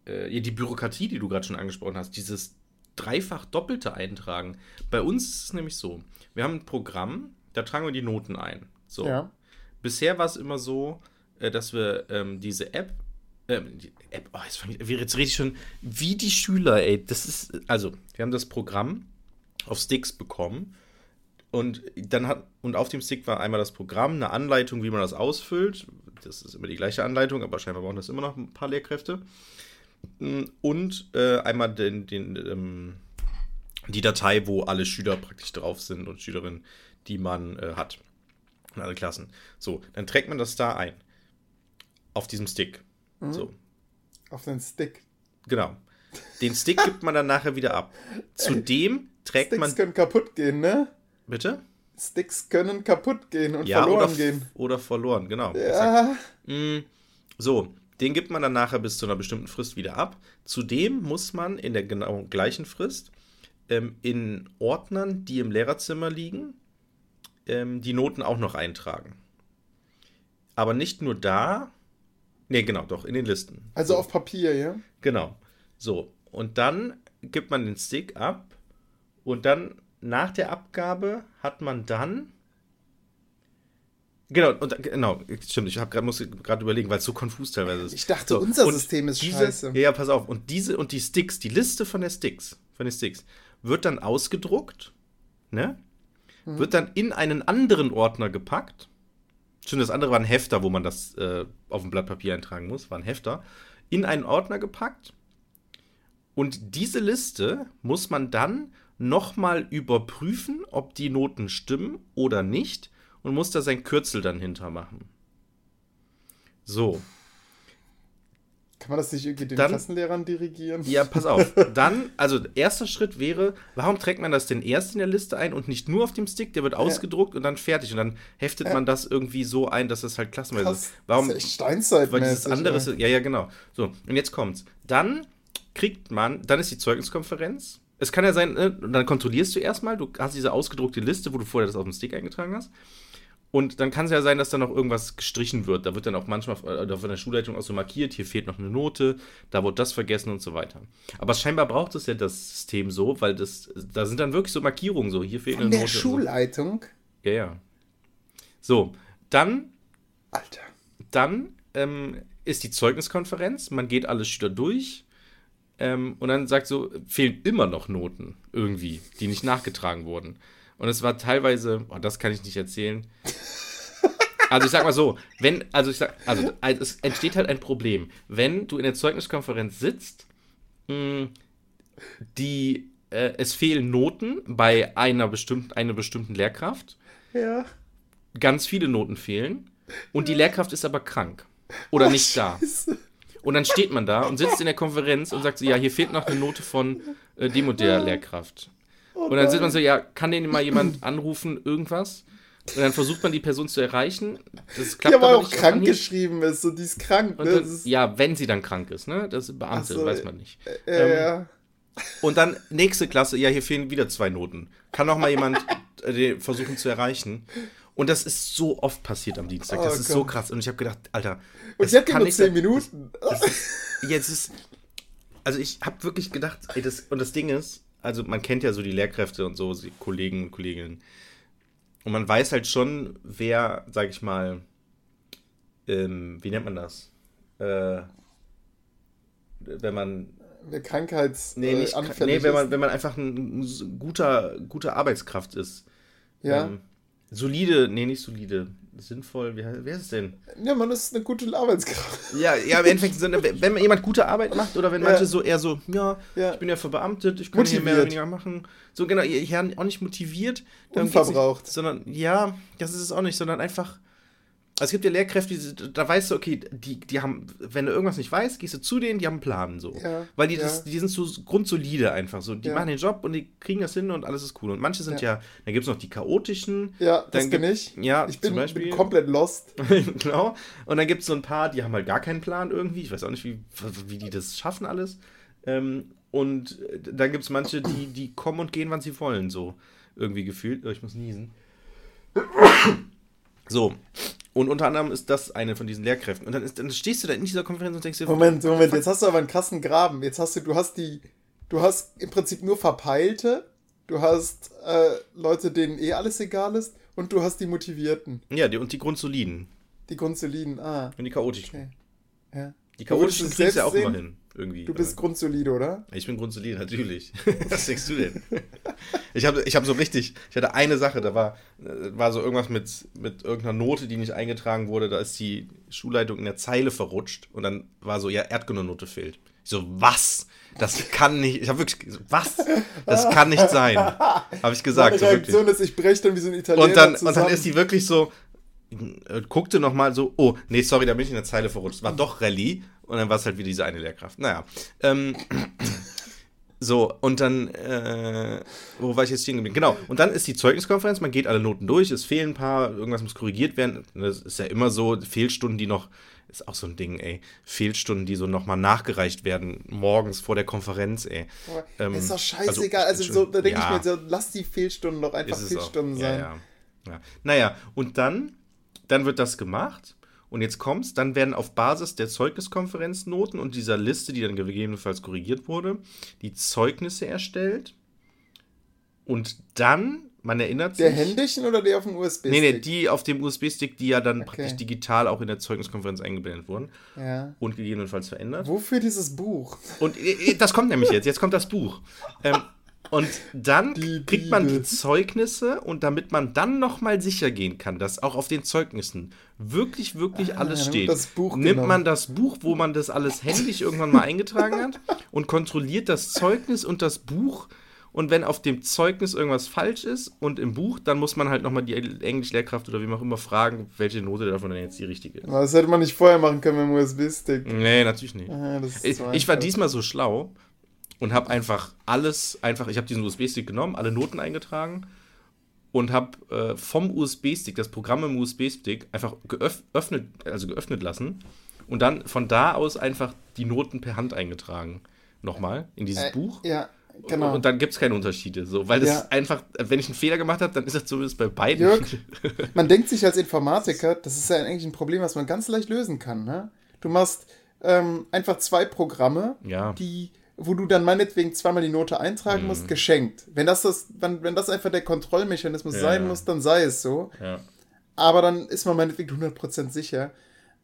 äh, die Bürokratie, die du gerade schon angesprochen hast. Dieses dreifach doppelte Eintragen. Bei uns ist es nämlich so: Wir haben ein Programm, da tragen wir die Noten ein. So. Ja. Bisher war es immer so, dass wir ähm, diese App ähm, die App, oh, jetzt, jetzt rede ich schon wie die Schüler, ey. Das ist, also, wir haben das Programm auf Sticks bekommen und dann hat, und auf dem Stick war einmal das Programm, eine Anleitung, wie man das ausfüllt. Das ist immer die gleiche Anleitung, aber scheinbar brauchen das immer noch ein paar Lehrkräfte. Und äh, einmal den, den, ähm, die Datei, wo alle Schüler praktisch drauf sind und Schülerinnen, die man äh, hat. Alle Klassen. So, dann trägt man das da ein. Auf diesem Stick. Mhm. So. Auf den Stick. Genau. Den Stick gibt man dann nachher wieder ab. Zudem trägt Sticks man. Sticks können kaputt gehen, ne? Bitte? Sticks können kaputt gehen und ja, verloren oder, gehen. Oder verloren, genau. Ja. Mm, so, den gibt man dann nachher bis zu einer bestimmten Frist wieder ab. Zudem muss man in der genau gleichen Frist ähm, in Ordnern, die im Lehrerzimmer liegen, ähm, die Noten auch noch eintragen. Aber nicht nur da. Ne, genau, doch, in den Listen. Also so. auf Papier, ja? Genau. So, und dann gibt man den Stick ab und dann nach der Abgabe hat man dann. Genau, und genau, stimmt, ich grad, muss gerade überlegen, weil es so konfus teilweise ist. Ich dachte, so, unser System ist diese, scheiße. Ja, pass auf. Und diese und die Sticks, die Liste von der Sticks, von den Sticks, wird dann ausgedruckt, ne? Mhm. Wird dann in einen anderen Ordner gepackt. Stimmt, das andere war ein Hefter, wo man das äh, auf ein Blatt Papier eintragen muss, war ein Hefter. In einen Ordner gepackt. Und diese Liste muss man dann nochmal überprüfen, ob die Noten stimmen oder nicht und muss da sein Kürzel dann hintermachen. So. Kann man das nicht irgendwie den dann, Klassenlehrern dirigieren? Ja, pass auf. Dann, also erster Schritt wäre, warum trägt man das denn erst in der Liste ein und nicht nur auf dem Stick? Der wird ja. ausgedruckt und dann fertig. Und dann heftet ja. man das irgendwie so ein, dass es halt klassenweise ist. Warum? Das ist echt Steinzeit Weil dieses andere, ja. ja, ja, genau. So, und jetzt kommt's. Dann kriegt man, dann ist die Zeugniskonferenz es kann ja sein, ne, dann kontrollierst du erstmal, du hast diese ausgedruckte Liste, wo du vorher das auf dem Stick eingetragen hast. Und dann kann es ja sein, dass da noch irgendwas gestrichen wird. Da wird dann auch manchmal äh, von der Schulleitung auch so markiert, hier fehlt noch eine Note, da wurde das vergessen und so weiter. Aber scheinbar braucht es ja das System so, weil das, da sind dann wirklich so Markierungen so, hier fehlt von eine der Note. Schulleitung? So. Ja, ja. So, dann. Alter. Dann ähm, ist die Zeugniskonferenz, man geht alle Schüler durch ähm, und dann sagt so, fehlen immer noch Noten irgendwie, die nicht nachgetragen wurden. Und es war teilweise, oh, das kann ich nicht erzählen. Also ich sag mal so, wenn, also ich sag, also es entsteht halt ein Problem, wenn du in der Zeugniskonferenz sitzt, mh, die, äh, es fehlen Noten bei einer bestimmten, einer bestimmten Lehrkraft. Ja. Ganz viele Noten fehlen und die Lehrkraft ist aber krank oder Oh, nicht da. Scheiße. Und dann steht man da und sitzt in der Konferenz und sagt so, ja, hier fehlt noch eine Note von äh, dem und der Lehrkraft. Oh Und dann sitzt man so, ja, kann den mal jemand anrufen, irgendwas? Und dann versucht man die Person zu erreichen. Das klappt Die aber auch nicht auf krank Anhieb. geschrieben ist, so die ist krank. Und Ne? dann, Das ist, ja, wenn sie dann krank ist, ne? Das ist Beamte, so, weiß man nicht. äh, ähm, ja. Und dann nächste Klasse, ja, hier fehlen wieder zwei Noten. Kann auch mal jemand äh, versuchen zu erreichen. Und das ist so oft passiert am Dienstag. Das Oh ist so Gott. krass. Und ich habe gedacht, Alter. Und das sie hat kann nur nicht 10 sein. Minuten. Jetzt ist. Also ich habe wirklich gedacht, ey, das, und das Ding ist, also man kennt ja so die Lehrkräfte und so, die Kollegen und Kolleginnen. Und man weiß halt schon, wer, sag ich mal, ähm, wie nennt man das? Äh, wenn man Wer Krankheits Nee, nicht, äh, nee wenn, man, wenn man einfach ein, ein guter, guter Arbeitskraft ist. Ja. Ähm, solide, nee, nicht solide. Sinnvoll, wie, heißt- wer ist es denn? ja, man ist eine gute Arbeitskraft. Ja, ja, im Endeffekt, wenn jemand gute Arbeit macht oder wenn Ja. manche so eher so, ja, Ja. ich bin ja verbeamtet, ich kann hier mehr oder Motiviert. weniger machen. So genau, ihr hier auch nicht motiviert. Unverbraucht. Nicht, sondern, ja, das ist es auch nicht, sondern einfach. Also es gibt ja Lehrkräfte, die, da weißt du, okay, die, die haben, wenn du irgendwas nicht weißt, gehst du zu denen, die haben einen Plan so. Ja, Weil die, ja. das, die sind so grundsolide einfach so. Die Ja. machen den Job und die kriegen das hin und alles ist cool. Und manche sind ja, dann gibt es noch die chaotischen. Ja, das bin ich. ja, ich zum bin, Beispiel. bin komplett lost. genau. Und dann gibt es so ein paar, die haben halt gar keinen Plan irgendwie. Ich weiß auch nicht, wie, wie die das schaffen alles. Ähm, und äh, dann gibt es manche, die, die kommen und gehen, wann sie wollen, so irgendwie gefühlt. Oh, ich muss niesen. So. Und unter anderem ist das eine von diesen Lehrkräften. Und dann, ist, dann stehst du da in dieser Konferenz und denkst dir, Moment, Moment, jetzt hast du aber einen krassen Graben. Jetzt hast du, du hast die, du hast im Prinzip nur Verpeilte, du hast äh, Leute, denen eh alles egal ist und du hast die Motivierten, ja, die, und die Grundsoliden. die Grundsoliden. Ah, Und die chaotischen. okay. Ja. Die chaotischen kriegst du ja auch selbst immer sehen? hin. Irgendwie. Du bist grundsolide, oder? Ich bin grundsolide, natürlich. Was denkst du denn? Ich habe ich hab so richtig, ich hatte eine Sache, da war, äh, war so irgendwas mit, mit irgendeiner Note, die nicht eingetragen wurde, da ist die Schulleitung in der Zeile verrutscht und dann war so, ja, Erdkunde-Note fehlt. Ich so, was? Das kann nicht, ich habe wirklich, was? Das kann nicht sein. Habe ich gesagt, Meine so wirklich. Reaktion ist, ich breche dann wie so ein Italiener Und dann, zusammen. und dann ist die wirklich so, äh, guckte nochmal so, oh, nee, sorry, da bin ich in der Zeile verrutscht. War doch Rallye. Und dann war es halt wieder diese eine Lehrkraft. Naja. Ähm, so, und dann, äh, wo war ich jetzt stehen geblieben? Genau, und dann ist die Zeugniskonferenz, man geht alle Noten durch, es fehlen ein paar, irgendwas muss korrigiert werden. Das ist ja immer so, Fehlstunden, die noch, ist auch so ein Ding, ey. Fehlstunden, die so nochmal nachgereicht werden, morgens vor der Konferenz, ey. Ähm, ist doch also, scheißegal. Also, so, da denke ja. ich mir so, lass die Fehlstunden doch einfach es auch. Fehlstunden sein. Ja, ja. ja. Naja, und dann, dann wird das gemacht. Und jetzt kommt's, dann werden auf Basis der Zeugniskonferenznoten und dieser Liste, die dann gegebenenfalls korrigiert wurde, die Zeugnisse erstellt. Und dann, man erinnert sich. Der händischen oder der auf dem USB-Stick? Nee, nee, die auf dem USB-Stick, die ja dann Okay. praktisch digital auch in der Zeugniskonferenz eingeblendet wurden Ja. und gegebenenfalls verändert. Wofür dieses Buch? Und äh, das kommt nämlich jetzt. Jetzt kommt das Buch. Ähm, und dann Die kriegt man die. Zeugnisse und damit man dann nochmal sicher gehen kann, dass auch auf den Zeugnissen wirklich, wirklich alles steht, Ah, das Buch nimmt genommen. man das Buch, wo man das alles händisch irgendwann mal eingetragen hat und kontrolliert das Zeugnis und das Buch. Und wenn auf dem Zeugnis irgendwas falsch ist und im Buch, dann muss man halt nochmal die Englischlehrkraft oder wie auch immer fragen, welche Note davon denn jetzt die richtige ist. Das hätte man nicht vorher machen können mit dem USB-Stick. Nee, natürlich nicht. Ah, Ich, ich war diesmal so schlau und habe einfach alles, einfach, ich habe diesen USB-Stick genommen, alle Noten eingetragen und habe äh, vom USB-Stick, das Programm im USB-Stick, einfach geöffnet, also geöffnet lassen und dann von da aus einfach die Noten per Hand eingetragen. Nochmal in dieses Äh, Buch. Ja. Genau. Und dann gibt es keine Unterschiede. So, weil das ja. einfach, wenn ich einen Fehler gemacht habe, dann ist das zumindest bei beiden. Jörg, man denkt sich als Informatiker, das ist ja eigentlich ein Problem, was man ganz leicht lösen kann. Ne? Du machst ähm, einfach zwei Programme, ja. die wo du dann meinetwegen zweimal die Note eintragen mhm. musst, geschenkt. Wenn das, das, wenn, wenn das einfach der Kontrollmechanismus ja. sein muss, dann sei es so. Ja. Aber dann ist man meinetwegen 100% sicher.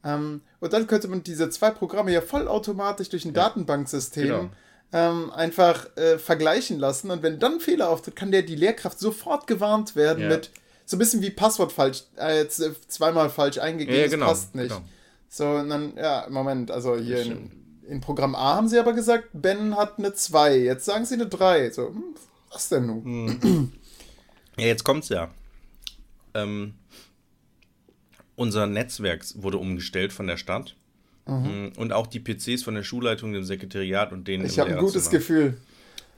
Ähm, und dann könnte man diese zwei Programme ja vollautomatisch durch ein ja. Datenbanksystem genau. ähm, einfach äh, vergleichen lassen. Und wenn dann ein Fehler auftritt, kann der die Lehrkraft sofort gewarnt werden mit so ein bisschen wie Passwort falsch, äh, zweimal falsch eingegeben, ja, genau, das passt nicht. Genau. So, und dann, ja, Moment, also hier in, in, Programm A haben sie aber gesagt, Ben hat eine 2, jetzt sagen sie eine 3. So, hm, was denn nun? Hm. Ja, jetzt kommt's ja. Ähm, unser Netzwerk wurde umgestellt von der Stadt. Mhm. Und auch die PCs von der Schulleitung, dem Sekretariat und denen. Ich habe ein gutes Gefühl.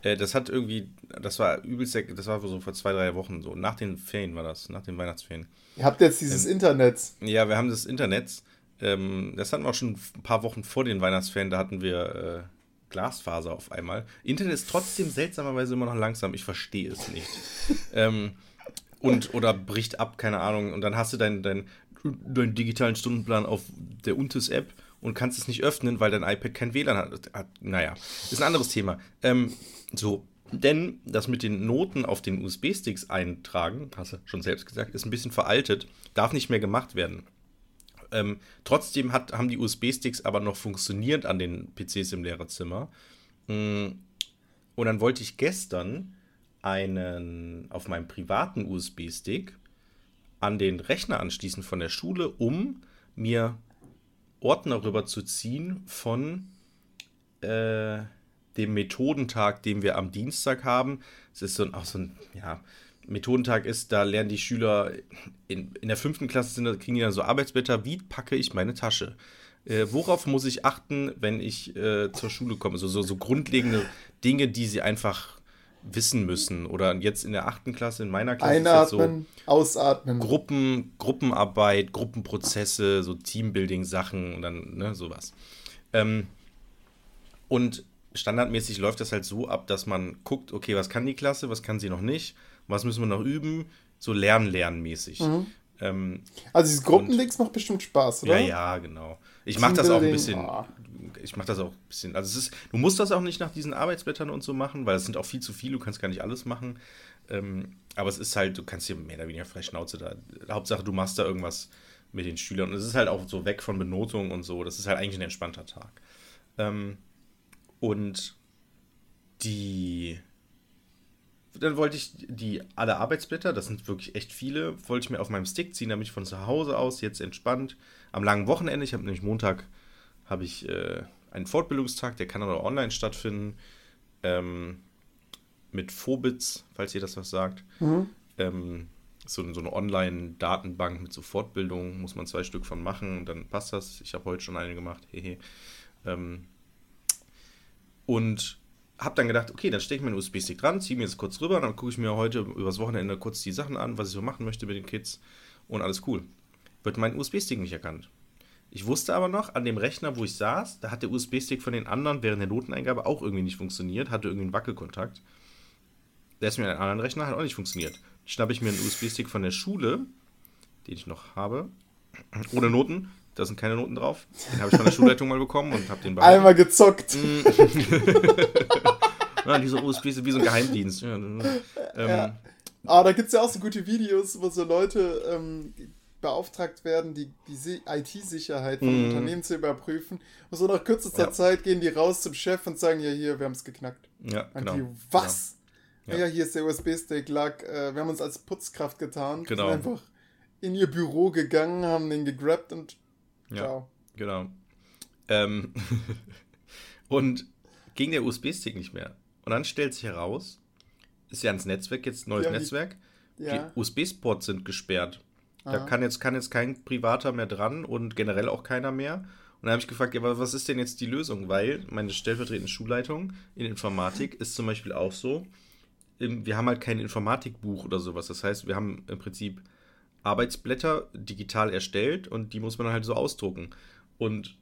Äh, das hat irgendwie, das war übelst, das war so vor zwei, drei Wochen so. Nach den Ferien war das, nach den Weihnachtsferien. Ihr habt jetzt dieses ähm, Internet. Ja, wir haben das Internet. Ähm, das hatten wir auch schon ein paar Wochen vor den Weihnachtsferien, da hatten wir äh, Glasfaser auf einmal. Internet ist trotzdem seltsamerweise immer noch langsam, ich verstehe es nicht. ähm, und oder bricht ab, keine Ahnung. Und dann hast du dein, dein, deinen digitalen Stundenplan auf der Untis-App und kannst es nicht öffnen, weil dein iPad kein WLAN hat. hat naja, ist ein anderes Thema. Ähm, so, denn das mit den Noten auf den USB-Sticks eintragen, hast du schon selbst gesagt, ist ein bisschen veraltet, darf nicht mehr gemacht werden. Ähm, trotzdem hat, haben die USB-Sticks aber noch funktioniert an den PCs im Lehrerzimmer. Mm, und dann wollte ich gestern einen auf meinem privaten USB-Stick an den Rechner anschließen von der Schule, um mir Ordner rüber zu ziehen von äh, dem Methodentag, den wir am Dienstag haben. Es ist so ein, auch so ein, ja, Methodentag ist, da lernen die Schüler in, in der fünften Klasse sind, kriegen die dann so Arbeitsblätter, wie packe ich meine Tasche? Äh, worauf muss ich achten, wenn ich äh, zur Schule komme? So, so, so grundlegende Dinge, die sie einfach wissen müssen. Oder jetzt in der achten Klasse, in meiner Klasse. Einatmen, so ausatmen. Gruppen, Gruppenarbeit, Gruppenprozesse, so Teambuilding-Sachen und dann, ne, sowas. Ähm, und standardmäßig läuft das halt so ab, dass man guckt, okay, was kann die Klasse, was kann sie noch nicht, was müssen wir noch üben, so lernen-lernmäßig. Mhm. Ähm, also dieses Gruppendings macht bestimmt Spaß, oder? Ja, ja, genau. Ich mache das auch ein bisschen, oh ich mache das auch ein bisschen. Also es ist, du musst das auch nicht nach diesen Arbeitsblättern und so machen, weil es sind auch viel zu viele, du kannst gar nicht alles machen. Ähm, aber es ist halt, du kannst hier mehr oder weniger frei Schnauze da. Hauptsache, du machst da irgendwas mit den Schülern. Und es ist halt auch so weg von Benotung und so. Das ist halt eigentlich ein entspannter Tag. Ähm, und die. Dann wollte ich die alle Arbeitsblätter, das sind wirklich echt viele, wollte ich mir auf meinem Stick ziehen, damit ich von zu Hause aus jetzt entspannt am langen Wochenende, ich habe nämlich Montag habe ich äh, einen Fortbildungstag, der kann aber online stattfinden. Ähm, mit Phobits, falls ihr das was sagt. Mhm. Ähm, so, so, eine Online-Datenbank mit so Fortbildungen, muss man zwei Stück von machen und dann passt das. Ich habe heute schon eine gemacht, hehe. Ähm, und habe dann gedacht, okay, dann stecke ich meinen USB-Stick dran, ziehe mir das kurz rüber, dann gucke ich mir heute übers Wochenende kurz die Sachen an, was ich so machen möchte mit den Kids und alles cool. Wird mein USB-Stick nicht erkannt. Ich wusste aber noch, an dem Rechner, wo ich saß, da hat der USB-Stick von den anderen während der Noteneingabe auch irgendwie nicht funktioniert, hatte irgendwie einen Wackelkontakt. Der ist mir an einem anderen Rechner, hat auch nicht funktioniert. Schnappe ich mir einen USB-Stick von der Schule, den ich noch habe, ohne Noten. Da sind keine Noten drauf. Den habe ich von der Schulleitung mal bekommen und habe den behalten. Einmal gezockt. ja, dieser USB-Stick wie so ein Geheimdienst. Ja, ähm, ja. Ah, da gibt es ja auch so gute Videos, wo so Leute ähm, beauftragt werden, die, die IT-Sicherheit von mm. Unternehmen zu überprüfen. Und so nach kürzester ja. Zeit gehen die raus zum Chef und sagen, ja, hier, wir haben es geknackt. Ja, und genau. Die, was? Ja. ja. hier ist der USB-Stick, lag, äh, wir haben uns als Putzkraft getan. Genau. Sind einfach in ihr Büro gegangen, haben den gegrabt und ciao. Genau. Ähm und ging der USB-Stick nicht mehr. Und dann stellt sich heraus, ist ja ans Netzwerk jetzt, neues ja, Netzwerk, die, ja. die USB-Spots sind gesperrt. Da kann jetzt, kann jetzt kein Privater mehr dran und generell auch keiner mehr. Und dann habe ich gefragt, ja, aber was ist denn jetzt die Lösung? Weil meine stellvertretende Schulleitung in Informatik ist zum Beispiel auch so, wir haben halt kein Informatikbuch oder sowas. Das heißt, wir haben im Prinzip Arbeitsblätter digital erstellt und die muss man halt so ausdrucken. Und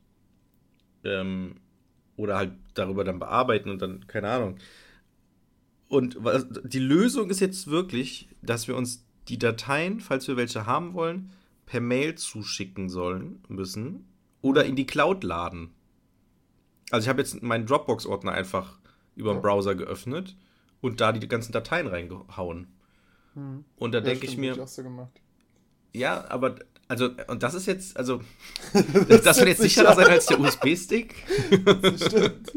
ähm, oder halt darüber dann bearbeiten und dann, keine Ahnung. Und die Lösung ist jetzt wirklich, dass wir uns die Dateien, falls wir welche haben wollen, per Mail zuschicken sollen müssen oder in die Cloud laden. Also ich habe jetzt meinen Dropbox-Ordner einfach über den Browser geöffnet und da die ganzen Dateien reingehauen. Hm. Und da ja, denke ich mir. Ich so. Ja, aber also, und das ist jetzt, also, das, das wird jetzt sicherer sein als der USB-Stick. Stimmt.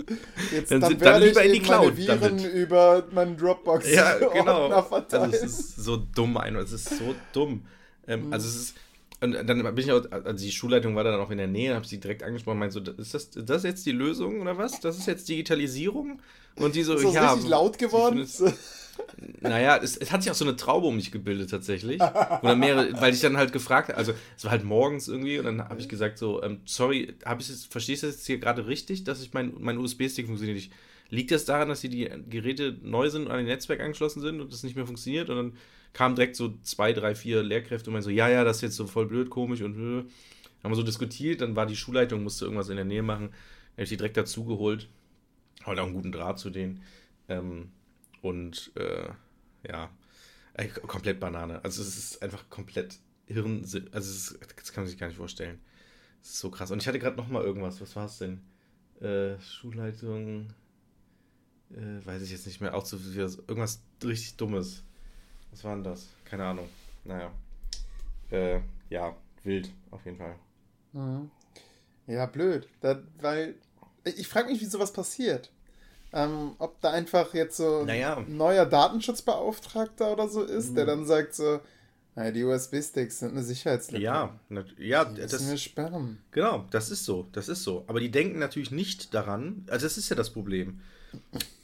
Jetzt, dann, dann, dann lieber in die Cloud. Viren damit. über meinen Dropbox. Ja, genau. Also, es ist so dumm, es ist so dumm. Ähm, mhm. Also, es ist, und dann bin ich auch, also die Schulleitung war dann auch in der Nähe, habe sie direkt angesprochen, meinte so, ist das, ist das jetzt die Lösung oder was? Das ist jetzt Digitalisierung? Und die so, ist das ja. richtig laut geworden? Naja, es, es, hat sich auch so eine Traube um mich gebildet tatsächlich. Oder mehrere, weil ich dann halt gefragt habe, also es war halt morgens irgendwie und dann habe ich gesagt so, ähm, sorry, habe ich es, verstehst du das jetzt hier gerade richtig, dass ich mein, mein USB-Stick funktioniert nicht? Liegt das daran, dass die, die Geräte neu sind und an ein Netzwerk angeschlossen sind und das nicht mehr funktioniert? Und dann kamen direkt so zwei, drei, vier Lehrkräfte und meinen so, ja, ja, das ist jetzt so voll blöd, komisch und äh. haben wir so diskutiert, dann war die Schulleitung, musste irgendwas in der Nähe machen, habe ich die direkt dazugeholt. Halt auch einen guten Draht zu denen. Ähm, und äh, ja, äh, komplett Banane. Also es ist einfach komplett Hirn. Also ist, das kann man sich gar nicht vorstellen. Das ist so krass. Und ich hatte gerade noch mal irgendwas. Was war es denn? Äh, Schulleitung. Äh, weiß ich jetzt nicht mehr. Auch so irgendwas richtig Dummes. Was war denn das? Keine Ahnung. Naja. Äh, ja, wild, auf jeden Fall. Mhm. Ja, blöd. Da, weil ich frage mich, wie sowas passiert. Ähm, ob da einfach jetzt so naja. ein neuer Datenschutzbeauftragter oder so ist, mhm. der dann sagt so, naja, die USB-Sticks sind eine Sicherheitslücke. Ja, ja, die das wir sperren. Genau, das ist so, das ist so. Aber die denken natürlich nicht daran, also das ist ja das Problem.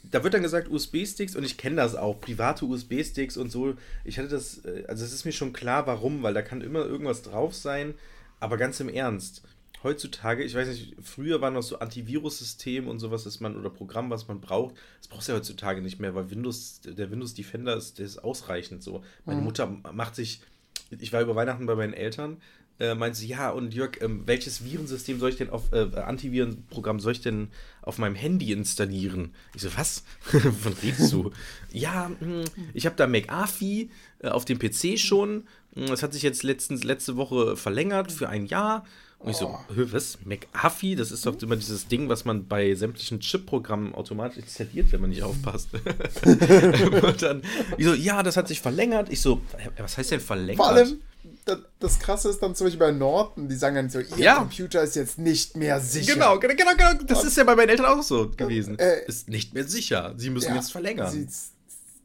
Da wird dann gesagt USB-Sticks und ich kenne das auch, private USB-Sticks und so. Ich hatte das, äh, also es ist mir schon klar, warum, weil da kann immer irgendwas drauf sein. Aber ganz im Ernst, heutzutage, ich weiß nicht, früher waren noch so Antivirus-System und sowas, dass man, oder Programm, was man braucht. Das brauchst du ja heutzutage nicht mehr, weil Windows, der Windows Defender ist, der ist ausreichend so. Meine mhm. Mutter macht sich, ich war über Weihnachten bei meinen Eltern, äh, meinte sie, ja, und Jörg, ähm, welches Virensystem soll ich denn auf, äh, Antivirenprogramm soll ich denn auf meinem Handy installieren? Ich so, was? Von redest du? ja, mh, hm, ich habe da McAfee äh, auf dem PC schon. Das hat sich jetzt letztens, letzte Woche verlängert für ein Jahr. Und ich so, oh. was? McAfee? Das ist doch immer dieses Ding, was man bei sämtlichen Chip-Programmen automatisch installiert, wenn man nicht aufpasst. und dann, ich so, ja, das hat sich verlängert. Ich so, was heißt denn verlängert? Vor allem, das Krasse ist dann zum Beispiel bei Norton, die sagen dann so, ihr ja. Computer ist jetzt nicht mehr sicher. Genau, genau, genau. genau. Das und, ist ja bei meinen Eltern auch so gewesen. Äh, ist nicht mehr sicher. Sie müssen ja, jetzt verlängern. Sie,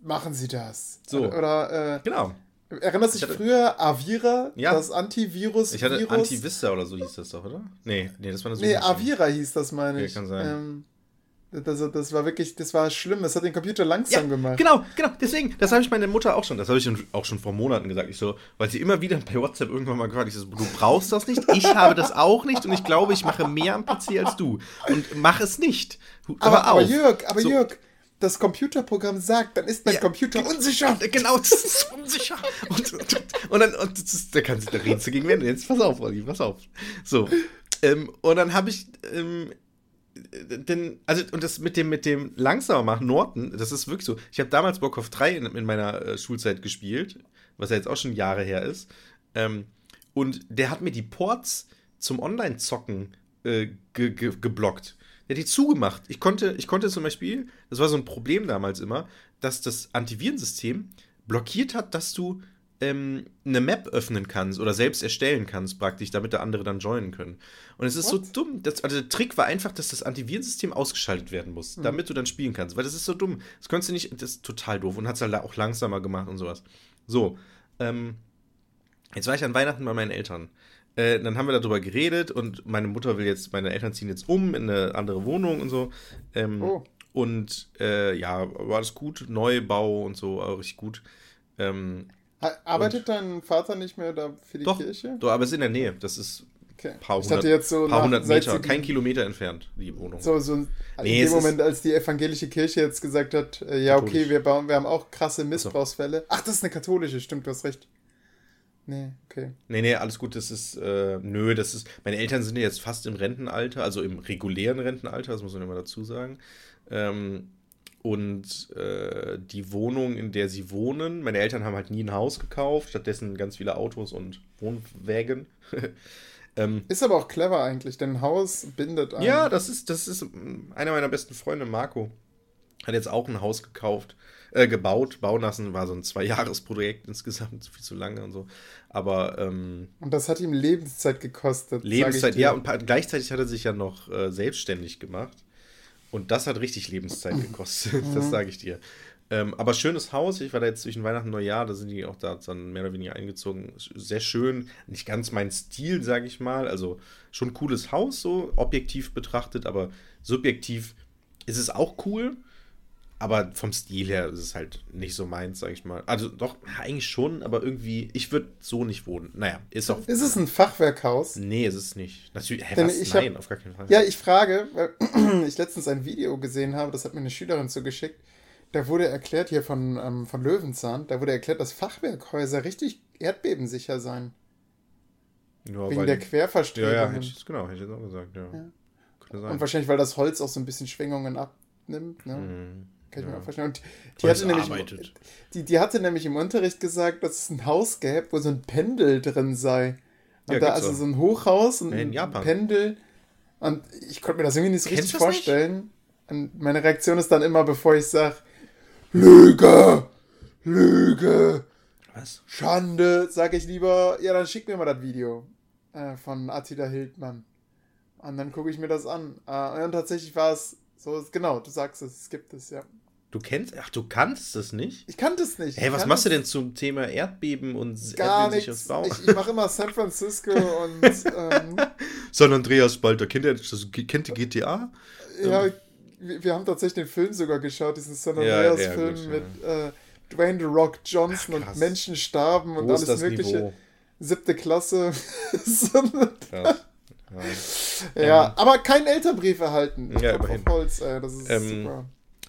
machen Sie das. So. Oder, äh, genau. Erinnerst du dich früher Avira, ja. das Antivirus? Ich hatte Virus? Antivista oder so hieß das doch, oder? Nee, nee, das war eine Nee, Avira hieß das, meine ich. Okay, kann sein. Ähm, das, das war wirklich, das war schlimm. Das hat den Computer langsam ja, gemacht. Genau, genau. Deswegen, das habe ich meiner Mutter auch schon, das habe ich auch schon vor Monaten gesagt. Ich so, weil sie immer wieder bei WhatsApp irgendwann mal gefragt, ich so, du brauchst das nicht, ich habe das auch nicht und ich glaube, ich mache mehr am PC als du. Und mach es nicht. Aber, aber Jörg, aber so. Jörg, das Computerprogramm sagt, dann ist mein ja, Computer unsicher. Genau, das ist unsicher. Und, und, und dann, und das, da kann sich der Rätsel gegen wenden. Jetzt pass auf, Olli, pass auf. So. Ähm, und dann habe ich, ähm, denn, also, und das mit dem, mit dem langsamer machen, Norton, das ist wirklich so. Ich habe damals Bock auf 3 in, in meiner äh, Schulzeit gespielt, was ja jetzt auch schon Jahre her ist. Ähm, und der hat mir die Ports zum Online-Zocken äh, ge ge geblockt. Der hat die zugemacht. Ich konnte, ich konnte zum Beispiel, das war so ein Problem damals immer, dass das Antivirensystem blockiert hat, dass du ähm, eine Map öffnen kannst oder selbst erstellen kannst, praktisch, damit da andere dann joinen können. Und es ist What? so dumm. Das, also der Trick war einfach, dass das Antivirensystem ausgeschaltet werden muss, mhm. damit du dann spielen kannst. Weil das ist so dumm. Das konntest du nicht, das ist total doof und hat es halt auch langsamer gemacht und sowas. So, ähm, jetzt war ich an Weihnachten bei meinen Eltern. Äh, dann haben wir darüber geredet und meine Mutter will jetzt, meine Eltern ziehen jetzt um in eine andere Wohnung und so. Ähm, oh. Und äh, ja, war das gut, Neubau und so, auch richtig gut. Ähm, Arbeitet dein Vater nicht mehr da für die doch, Kirche? Doch, aber es ist in der Nähe. Das ist okay. paar hundert, jetzt so paar hundert Meter, kein Kilometer entfernt, die Wohnung. So, so in nee, dem Moment, als die evangelische Kirche jetzt gesagt hat, äh, ja, okay, wir, bauen, wir haben auch krasse Missbrauchsfälle. Ach, das ist eine katholische, stimmt, du hast recht. Nee, okay. Nee, nee, alles gut, das ist, äh, nö, das ist, meine Eltern sind ja jetzt fast im Rentenalter, also im regulären Rentenalter, das muss man immer dazu sagen. Ähm, und äh, die Wohnung, in der sie wohnen. Meine Eltern haben halt nie ein Haus gekauft, stattdessen ganz viele Autos und Wohnwägen. ähm, ist aber auch clever eigentlich, denn ein Haus bindet einen. Ja, das ist, das ist einer meiner besten Freunde, Marco. Hat jetzt auch ein Haus gekauft, äh, gebaut, bauen lassen, war so ein Zwei-Jahres-Projekt insgesamt, viel zu lange und so. Aber. Ähm, und das hat ihm Lebenszeit gekostet. Lebenszeit, ja, und gleichzeitig hat er sich ja noch äh, selbstständig gemacht. Und das hat richtig Lebenszeit gekostet, das mhm. sage ich dir. Ähm, aber schönes Haus. Ich war da jetzt zwischen Weihnachten und Neujahr, da sind die auch da dann mehr oder weniger eingezogen. Sehr schön, nicht ganz mein Stil, sage ich mal. Also schon cooles Haus, so objektiv betrachtet, aber subjektiv ist es auch cool. Aber vom Stil her ist es halt nicht so meins, sag ich mal. Also doch, eigentlich schon, aber irgendwie, ich würde so nicht wohnen. Naja, ist auch. Ist es ein Fachwerkhaus? Nee, ist es nicht. Natürlich, hä, was? Nein, hab, auf gar keinen Fall. Ja, ich frage, weil ich letztens ein Video gesehen habe, das hat mir eine Schülerin zugeschickt. Da wurde erklärt hier von, ähm, von Löwenzahn, da wurde erklärt, dass Fachwerkhäuser richtig erdbebensicher seien. Ja, Wegen der Querverstrebungen. Ja, ja, hätte ich, genau, hätte ich jetzt auch gesagt, ja. ja. Und wahrscheinlich, weil das Holz auch so ein bisschen Schwingungen abnimmt, ne? Mhm. Kann ich ja. mir auch vorstellen. Und die hatte, nämlich, die, die hatte nämlich im Unterricht gesagt, dass es ein Haus gäbe, wo so ein Pendel drin sei. Und ja, da also auch. so ein Hochhaus und ein Pendel. Und ich konnte mir das irgendwie nicht so Kennst richtig vorstellen. Nicht? Und meine Reaktion ist dann immer, bevor ich sage, Lüge! Lüge! Was? Schande, sage ich lieber, ja, dann schick mir mal das Video äh, von Attila Hildmann. Und dann gucke ich mir das an. Äh, und tatsächlich war es so, genau, du sagst es, es gibt es, ja. Du kennst, ach, du kannst es nicht? Ich kannte es nicht. Hey, was machst du denn zum Thema Erdbeben und erdbebensicheres Bauen? Ich, ich mache immer San Francisco und. Ähm, San Andreas Spalter, kennt ihr, kennt ihr GTA? Ja, ähm, wir, wir, haben tatsächlich den Film sogar geschaut, diesen San Andreas-Film ja, ja, mit ja. Äh, Dwayne The Rock Johnson ach, und Menschen starben und Wo alles Mögliche. Niveau? Siebte Klasse. krass. Ja, ja ähm, aber kein Elternbrief erhalten. Ja, immerhin. Holz, ey, das ist ähm,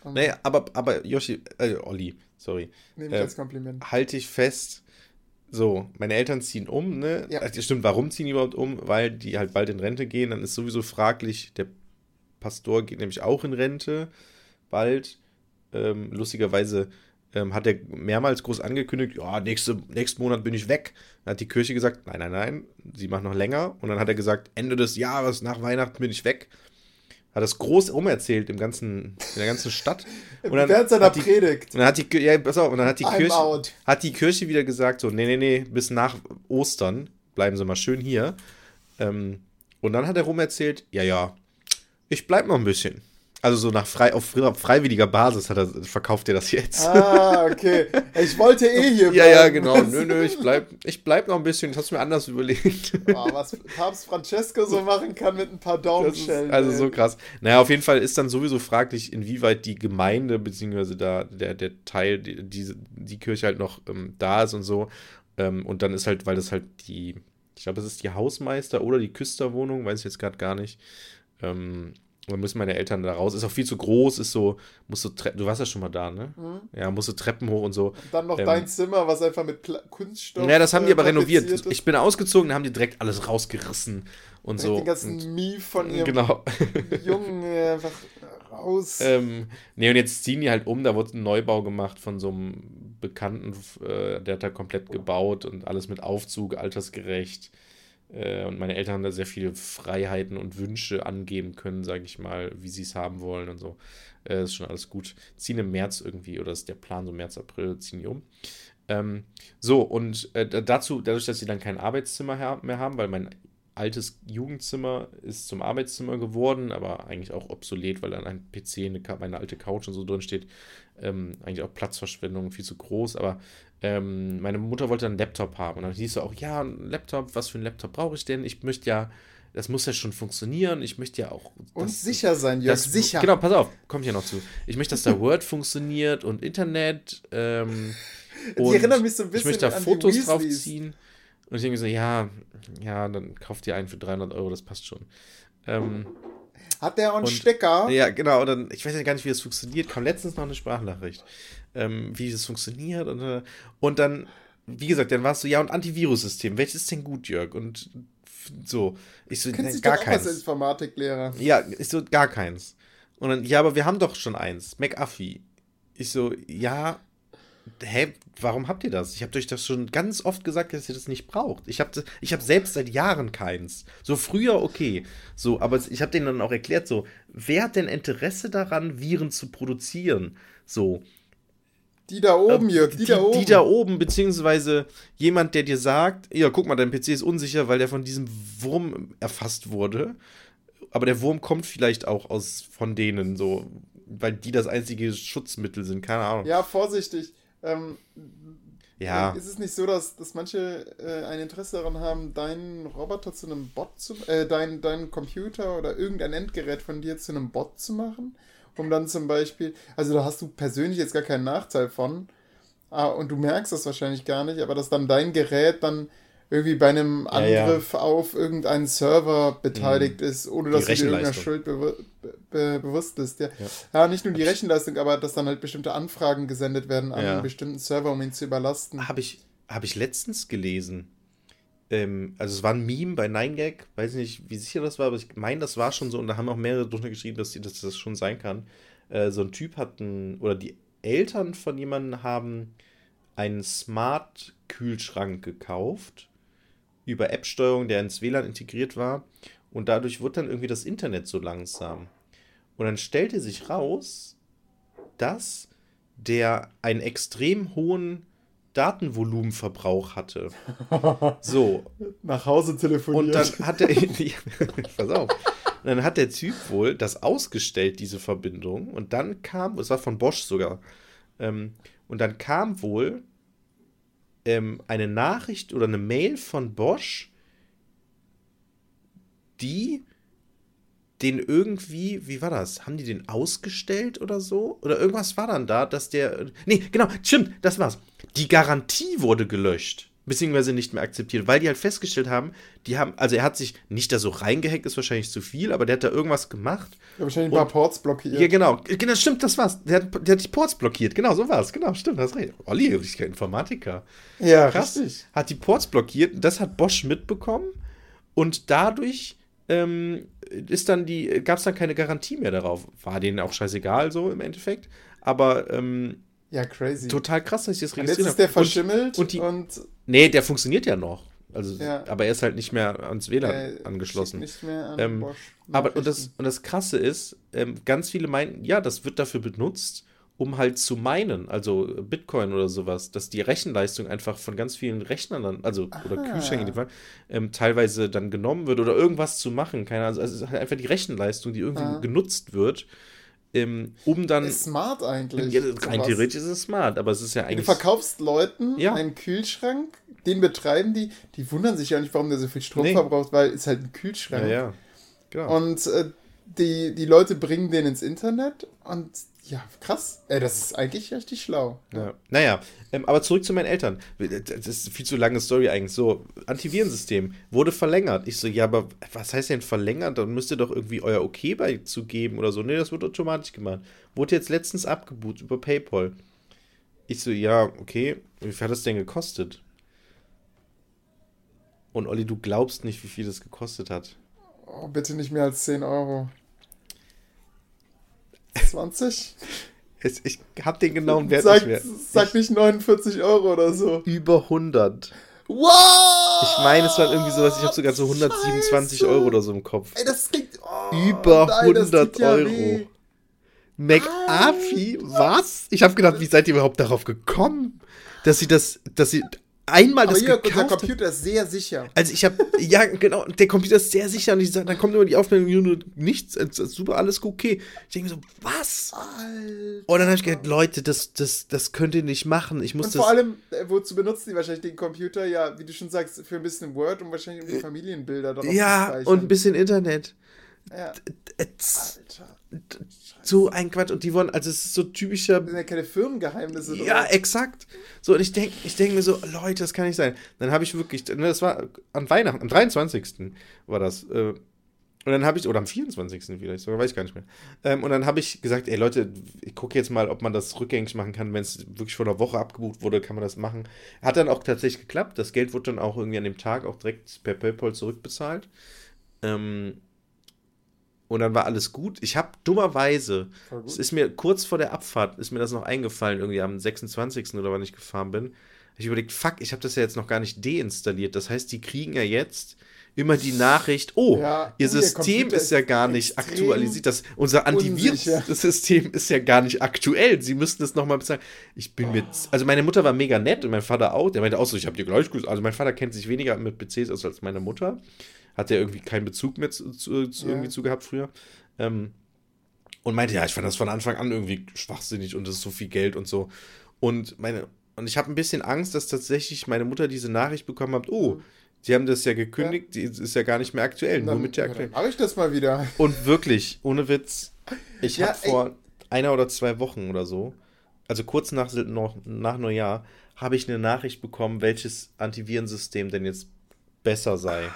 super. Naja, aber, aber Yoshi, äh, Olli, sorry. Nehme ich äh, als Kompliment. Halte ich fest, so, meine Eltern ziehen um, ne? Ja. Also, stimmt, warum ziehen die überhaupt um? Weil die halt bald in Rente gehen, dann ist sowieso fraglich, der Pastor geht nämlich auch in Rente, bald. Ähm, lustigerweise ähm, hat er mehrmals groß angekündigt, ja, nächste, nächsten Monat bin ich weg. Dann hat die Kirche gesagt, nein, nein, nein, sie macht noch länger. Und dann hat er gesagt, Ende des Jahres, nach Weihnachten bin ich weg hat das groß umerzählt im ganzen, in der ganzen Stadt. Und dann Während seiner die, Predigt. Und dann hat die, ja, pass auf, und dann hat die, Kirche, hat die Kirche wieder gesagt, so, nee, nee, nee, bis nach Ostern bleiben sie mal schön hier. Ähm, und dann hat er rumerzählt, ja, ja, ich bleib noch ein bisschen. Also so nach frei, auf freiwilliger Basis hat er, verkauft er das jetzt. Ah, okay. Ich wollte eh hier bleiben. Ja, ja, genau. Nö, nö, ich bleib, ich bleib noch ein bisschen. Das hast du mir anders überlegt. Oh, was Papst Francesco so machen kann mit ein paar Daumenschellen. Also ey. so krass. Naja, auf jeden Fall ist dann sowieso fraglich, inwieweit die Gemeinde, beziehungsweise da der, der Teil, die, die, die Kirche halt noch ähm, da ist und so. Ähm, und dann ist halt, weil das halt die, ich glaube, es ist die Hausmeister oder die Küsterwohnung, weiß ich jetzt gerade gar nicht. Ähm, dann müssen meine Eltern da raus. Ist auch viel zu groß, ist so, musst du du warst ja schon mal da, ne? Mhm. Ja, musst du Treppen hoch und so. Und dann noch ähm, dein Zimmer, was einfach mit Pla Kunststoff. Ja, das haben die aber renoviert. Ist. Ich bin ausgezogen, dann haben die direkt alles rausgerissen und so. Den ganzen und, Mief von ihrem genau. Jungen einfach raus. Ähm, nee, und jetzt ziehen die halt um, da wurde ein Neubau gemacht von so einem Bekannten, äh, der hat da komplett gebaut und alles mit Aufzug, altersgerecht. Äh, und meine Eltern haben da sehr viele Freiheiten und Wünsche angeben können, sage ich mal, wie sie es haben wollen und so. Äh, ist schon alles gut. Ziehen im März irgendwie, oder ist der Plan so März, April, ziehen die um. Ähm, so, und äh, dazu, dadurch, dass sie dann kein Arbeitszimmer mehr haben, weil mein altes Jugendzimmer ist zum Arbeitszimmer geworden, aber eigentlich auch obsolet, weil dann ein PC, eine, meine alte Couch und so drin steht. Ähm, eigentlich auch Platzverschwendung, viel zu groß, aber ähm, meine Mutter wollte einen Laptop haben. Und dann hieß es auch, ja, ein Laptop, was für ein Laptop brauche ich denn? Ich möchte ja, das muss ja schon funktionieren. Ich möchte ja auch. Und das, sicher sein, ja, sicher. Genau, pass auf, kommt ja noch zu. Ich möchte, dass da Word funktioniert und Internet. Ähm, und Die erinnern mich so ein bisschen Ich möchte da Fotos draufziehen. Und ich denke so, ja, ja, dann kauft ihr einen für 300 Euro, das passt schon. Ähm, Hat der auch einen und, Stecker? Ja, genau. Und dann, ich weiß ja gar nicht, wie das funktioniert. Kam letztens noch eine Sprachnachricht ähm, wie das funktioniert. Und, äh, und dann, wie gesagt, dann warst du, ja, und Antivirus-System, welches ist denn gut, Jörg? Und so, ich so, Kennst gar keins. Als Informatiklehrer. Ja, ich so, gar keins. Und dann, ja, aber wir haben doch schon eins, McAfee. Ich so, ja, hä, warum habt ihr das? Ich habe euch das schon ganz oft gesagt, dass ihr das nicht braucht. Ich habe ich hab selbst seit Jahren keins. So früher okay, so, aber ich habe denen dann auch erklärt, so, wer hat denn Interesse daran, Viren zu produzieren? So. Die da oben, äh, Jörg, die, die, da oben. Die da oben, beziehungsweise jemand, der dir sagt, ja, guck mal, dein PC ist unsicher, weil der von diesem Wurm erfasst wurde. Aber der Wurm kommt vielleicht auch aus von denen, so, weil die das einzige Schutzmittel sind, keine Ahnung. Ja, vorsichtig ähm, ja. Ist es nicht so, dass, dass manche äh, ein Interesse daran haben, deinen Roboter zu einem Bot zu, äh, deinen dein Computer oder irgendein Endgerät von dir zu einem Bot zu machen? Um dann zum Beispiel, also da hast du persönlich jetzt gar keinen Nachteil von, ah, und du merkst das wahrscheinlich gar nicht, aber dass dann dein Gerät dann irgendwie bei einem Angriff ja, ja. auf irgendeinen Server beteiligt mhm. ist, ohne dass du dir irgendeiner Schuld be be bewusst bist. Ja. ja. Nicht nur die Rechenleistung, aber dass dann halt bestimmte Anfragen gesendet werden an einen bestimmten Server, um ihn zu überlasten. Habe ich, hab ich letztens gelesen. Ähm, also es war ein Meme bei 9gag, weiß nicht, wie sicher das war, aber ich meine, das war schon so und da haben auch mehrere drunter geschrieben, dass, dass das schon sein kann. Äh, so ein Typ hat ein, oder die Eltern von jemandem haben einen Smart-Kühlschrank gekauft über App-Steuerung, der ins WLAN integriert war. Und dadurch wird dann irgendwie das Internet so langsam. Und dann stellte sich raus, dass der einen extrem hohen Datenvolumenverbrauch hatte. So. Nach Hause telefoniert. Und dann hat er. pass auf. Und dann hat der Typ wohl das ausgestellt, diese Verbindung. Und dann kam, es war von Bosch sogar. Ähm, und dann kam wohl ähm, eine Nachricht oder eine Mail von Bosch, die den irgendwie, wie war das? Haben die den ausgestellt oder so? Oder irgendwas war dann da, dass der. Nee, genau, stimmt, das war's. Die Garantie wurde gelöscht beziehungsweise nicht mehr akzeptiert, weil die halt festgestellt haben, die haben, also er hat sich nicht da so reingehackt, ist wahrscheinlich zu viel, aber der hat da irgendwas gemacht. Ja, wahrscheinlich ein paar Ports blockiert. Ja, genau, genau, stimmt, das war's. Der hat, der hat die Ports blockiert, genau, so war's, genau, stimmt, hast recht. Olli, ich bin Informatiker. Ja, Krass. richtig. Hat die Ports blockiert, das hat Bosch mitbekommen und dadurch ähm, ist dann die, gab es dann keine Garantie mehr darauf. War denen auch scheißegal so im Endeffekt, aber ähm, ja, crazy. Total krass, dass ich das registriert habe. Jetzt ist der verschimmelt und, und, die, und Nee, der funktioniert ja noch. Also, ja. aber er ist halt nicht mehr ans WLAN äh, angeschlossen. Nicht mehr an ähm, Bosch. Aber und das, und das Krasse ist, ähm, ganz viele meinen, ja, das wird dafür benutzt, um halt zu meinen, also Bitcoin oder sowas, dass die Rechenleistung einfach von ganz vielen Rechnern dann, also Aha. oder Kühlschränken in dem Fall, ähm, teilweise dann genommen wird oder irgendwas zu machen. Keine Ahnung. Also es ist halt einfach die Rechenleistung, die irgendwie Aha. genutzt wird ähm, um dann. Ist smart eigentlich. Ja, rein theoretisch ist es smart, aber es ist ja eigentlich. Du verkaufst Leuten ja. einen Kühlschrank, den betreiben die, die wundern sich ja nicht, warum der so viel Strom nee. verbraucht, weil es halt ein Kühlschrank. Ja, ja. Genau. Und äh, die, die Leute bringen den ins Internet und ja, krass. Ey, das ist eigentlich richtig schlau. Ja. Naja, ähm, aber zurück zu meinen Eltern. Das ist eine viel zu lange Story eigentlich. So, Antivirensystem wurde verlängert. Ich so, ja, aber was heißt denn verlängert? Dann müsst ihr doch irgendwie euer Okay beizugeben oder so. Nee, das wird automatisch gemacht. Wurde jetzt letztens abgebucht über PayPal. Ich so, ja, okay. Wie viel hat das denn gekostet? Und Olli, du glaubst nicht, wie viel das gekostet hat. Oh, bitte nicht mehr als 10 Euro. 20? Ich hab den genauen Wert sag, nicht mehr. Sag nicht 49 Euro oder so. Über 100. Wow! Ich meine, es war irgendwie sowas, ich habe sogar so 127 Scheiße. Euro oder so im Kopf. Ey, das klingt. Oh, Über nein, 100 ja Euro. Weh. McAfee? Was? Ich habe gedacht, wie seid ihr überhaupt darauf gekommen? Dass sie das, dass sie einmal Aber das hier, gekauft der Computer ist sehr sicher. Also ich habe, ja genau, der Computer ist sehr sicher und ich sag, dann kommt immer die nur nichts, super, alles okay. Ich denke so, was? Alter. Und dann habe ich gedacht, Leute, das, das, das könnt ihr nicht machen. Ich muss und das vor allem, äh, wozu benutzen die wahrscheinlich den Computer? Ja, wie du schon sagst, für ein bisschen Word und wahrscheinlich um die Familienbilder drauf Ja, und ein bisschen Internet. Ja. Alter. So ein Quatsch. Und die wollen, also es ist so typischer. Das sind ja keine Firmengeheimnisse. Ja, oder? exakt. So, und ich denke ich denk mir so, Leute, das kann nicht sein. Dann habe ich wirklich, ne, das war an Weihnachten, am 23. war das. Äh, und dann habe ich, oder am 24. vielleicht sogar, weiß ich gar nicht mehr. Ähm, und dann habe ich gesagt, ey Leute, ich gucke jetzt mal, ob man das rückgängig machen kann. Wenn es wirklich vor einer Woche abgebucht wurde, kann man das machen. Hat dann auch tatsächlich geklappt. Das Geld wurde dann auch irgendwie an dem Tag auch direkt per PayPal zurückbezahlt. Ähm, Und dann war alles gut. Ich habe dummerweise, es ist mir kurz vor der Abfahrt, ist mir das noch eingefallen, irgendwie am 26. oder wann ich gefahren bin. Ich überlegt, fuck, ich habe das ja jetzt noch gar nicht deinstalliert. Das heißt, die kriegen ja jetzt immer die Nachricht, oh, ja, ihr System ist ja gar nicht aktualisiert. Das, unser Antivirus-System ist ja gar nicht aktuell. Sie müssten es nochmal bezahlen. Ich bin oh. mir. Also meine Mutter war mega nett und mein Vater auch. Der meinte auch so, ich habe dir gleich gesagt. Also mein Vater kennt sich weniger mit PCs aus als meine Mutter hat er irgendwie keinen Bezug mehr zu, zu, zu ja. irgendwie zu gehabt früher. Ähm, und meinte, ja, ich fand das von Anfang an irgendwie schwachsinnig und das ist so viel Geld und so. Und meine, und ich habe ein bisschen Angst, dass tatsächlich meine Mutter diese Nachricht bekommen hat, oh, die haben das ja gekündigt, ja. die ist ja gar nicht mehr aktuell, dann, nur mit der aktuellen. Mache ich das mal wieder. Und wirklich, ohne Witz, ich ja, habe vor einer oder zwei Wochen oder so, also kurz nach, nach Neujahr, habe ich eine Nachricht bekommen, welches Antivirensystem denn jetzt besser sei.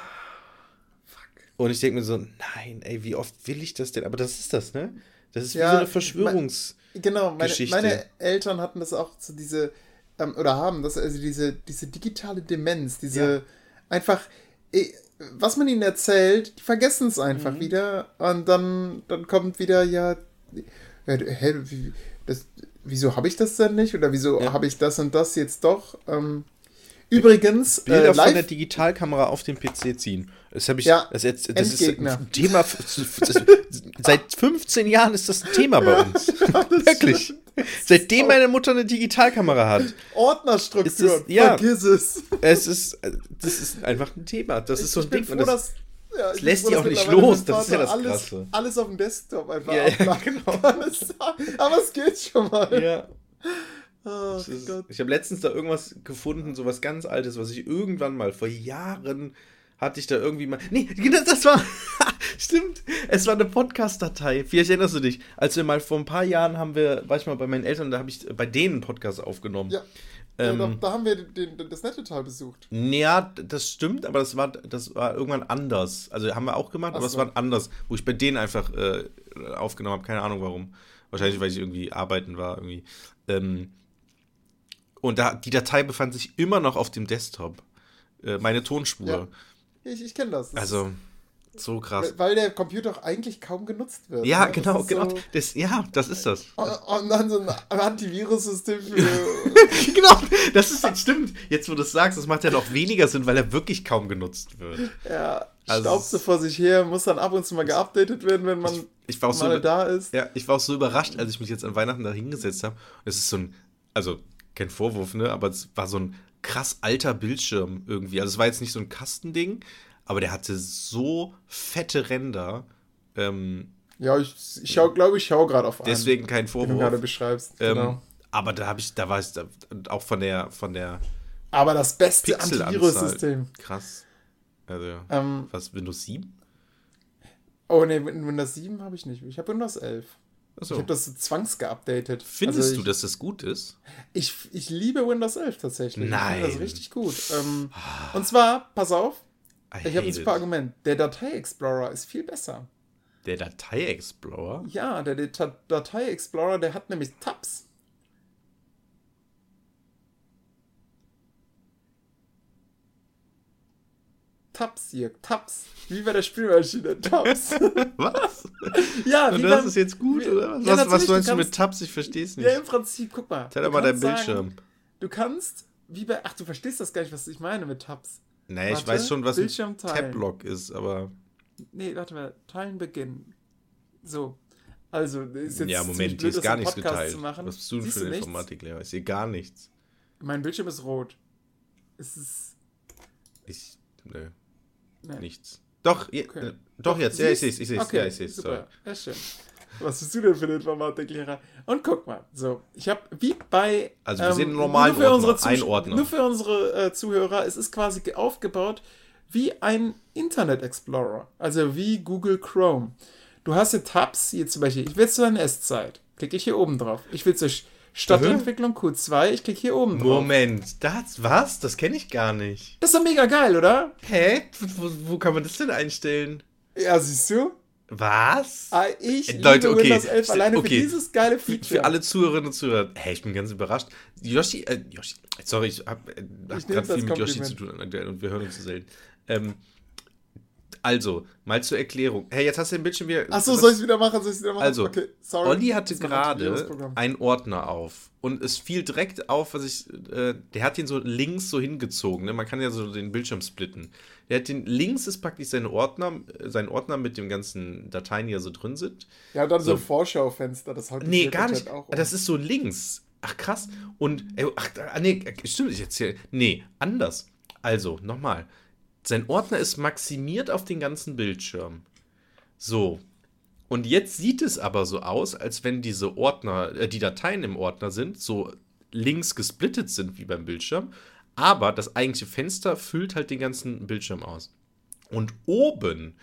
Und ich denke mir so, nein, ey, wie oft will ich das denn? Aber das ist das, ne? Das ist ja, wie so eine Verschwörungs. Mein, genau, meine, meine, Eltern hatten das auch so diese, ähm, oder haben das, also diese, diese digitale Demenz, diese ja. Einfach, ey, was man ihnen erzählt, die vergessen es einfach mhm. wieder und dann, dann kommt wieder, ja, hä, das, wieso habe ich das denn nicht? Oder wieso ja. habe ich das und das jetzt doch? Ähm, übrigens, Bilder äh, von der Digitalkamera auf dem PC ziehen. Das habe ich. Ja, das, jetzt, das ist ein Thema. seit 15 Jahren ist das ein Thema bei uns. Wirklich. Seitdem meine Mutter eine Digitalkamera hat. Ordnerstruktur. Das, ja, vergiss es. Es ist, das ist einfach ein Thema. Das ist so ein Ding. Froh, das, ja, das lässt sich auch nicht los. Das ist ja das alles, Krasse. Alles auf dem Desktop einfach ja, ja, genau. Aber es geht schon mal. Ja. Oh, ist, ich habe letztens da irgendwas gefunden, so was ganz Altes, was ich irgendwann mal vor Jahren hatte ich da irgendwie mal. Nee, das war. Stimmt. Es war eine Podcast-Datei. Vielleicht erinnerst du dich. Als wir mal vor ein paar Jahren haben wir, war ich mal bei meinen Eltern, da habe ich bei denen einen Podcast aufgenommen. Ja. Ähm, ja, da, da, haben wir den, den, das Nettetal besucht. Ja, das stimmt, aber das war, das war irgendwann anders. Also haben wir auch gemacht, Ach aber es war anders, wo ich bei denen einfach äh, aufgenommen habe. Keine Ahnung warum. Wahrscheinlich, weil ich irgendwie arbeiten war. Irgendwie. Ähm, und da, die Datei befand sich immer noch auf dem Desktop. Äh, meine Tonspur. Ja. Ich, ich kenne das. das. Also, so krass. Weil der Computer auch eigentlich kaum genutzt wird. Ja, ne? genau, genau. So das, ja, das ist das. Und dann so ein Antivirus-System für. genau, das ist jetzt stimmt. Jetzt, wo du es sagst, das macht ja noch weniger Sinn, weil er wirklich kaum genutzt wird. Ja, also, staubt so vor sich her, muss dann ab und zu mal geupdatet werden, wenn man ich, ich war auch mal so, da ist. Ja, ich war auch so überrascht, als ich mich jetzt an Weihnachten da hingesetzt habe. Es ist so ein, also kein Vorwurf, ne, aber es war so ein krass alter Bildschirm irgendwie. Also es war jetzt nicht so ein Kastending, aber der hatte so fette Ränder. Ähm, ja, ich, ich schau, glaube ich, schaue gerade auf einen. Deswegen kein Vorwurf. Den du gerade beschreibst. Ähm, genau. Aber da habe ich, da war es auch von der, von der. Aber das beste Antivirus-System. Krass. Also, ähm, was, Windows 7? Oh ne, Windows 7 habe ich nicht. Ich habe Windows 11. So. Ich habe das zwangsgeupdatet. Findest also ich, du, dass das gut ist? Ich, ich liebe Windows 11 tatsächlich. Nein. Ich finde das richtig gut. Ähm, und zwar, pass auf, I ich habe ein super it. Argument. Der Datei-Explorer ist viel besser. Der Datei-Explorer? Ja, der, der Datei-Explorer, der hat nämlich Tabs. Tabs hier, Tabs. Wie bei der Spielmaschine, Tabs. was? ja, Und das beim, ist jetzt gut, wie, oder? Was, ja, was, was meinst du mit Tabs? Ich verstehe es nicht. Ja, im Prinzip, guck mal. Doch mal deinen Bildschirm. Sagen, du kannst, wie bei, ach, du verstehst das gar nicht, was ich meine mit Tabs. Nee, ich weiß schon, was ein Tab-Lock ist, aber. Nee, warte mal, teilen beginnen. So. Also, ist jetzt Ja, Moment, hier ist gar nichts geteilt. Was bist du denn für eine Informatiklehrer? Ich sehe gar nichts. Mein Bildschirm ist rot. Es ist. Ich. Nee. Nee. Nichts. Doch, okay. äh, doch, doch, jetzt. Ja, ich sehe es. Ich sehe es. Okay, ja, ich sehe es. Super. Ja, schön. Was bist du denn für ein Informatiklehrer? Und guck mal, so, ich habe wie bei. Also, wir ähm, sehen normalen nur für Ordner, unsere Einordner. Nur für unsere äh, Zuhörer, es ist quasi aufgebaut wie ein Internet Explorer. Also wie Google Chrome. Du hast hier Tabs, hier zum Beispiel, ich will zur NS-Zeit. Klicke ich hier oben drauf. Ich will zur Stadtentwicklung Q2, ich klicke hier oben drauf. Moment, das was? Das kenne ich gar nicht. Das ist doch mega geil, oder? Hä? Wo, wo kann man das denn einstellen? Ja, siehst du? Was? Ah, ich äh, Leute, okay. Windows 11 alleine okay. für dieses geile Feature. Für, für alle Zuhörerinnen und Zuhörer. Hey, ich bin ganz überrascht. Yoshi, äh, Yoshi, sorry, ich habe äh, hab gerade viel mit Yoshi zu tun und wir hören uns so selten. Ähm, Also, mal zur Erklärung. Hey, jetzt hast du den Bildschirm wieder. Achso, soll ich es wieder machen? Soll ich wieder machen? Also, okay, sorry. Olli hatte gerade einen Ordner auf und es fiel direkt auf, was ich. Äh, der hat den so links so hingezogen. Ne? Man kann ja so den Bildschirm splitten. Der hat den links ist praktisch seine Ordner, sein Ordner mit den ganzen Dateien, die da so drin sind. Ja, und dann so, so ein Vorschaufenster, das hat Nee, gar nicht. Auch um. Das ist so links. Ach krass. Und ey, ach, ah, nee, stimmt, ich erzähle. Nee, anders. Also, nochmal. Sein Ordner ist maximiert auf den ganzen Bildschirm. So. Und jetzt sieht es aber so aus, als wenn diese Ordner, äh, die Dateien im Ordner sind, so links gesplittet sind wie beim Bildschirm. Aber das eigentliche Fenster füllt halt den ganzen Bildschirm aus. Und oben,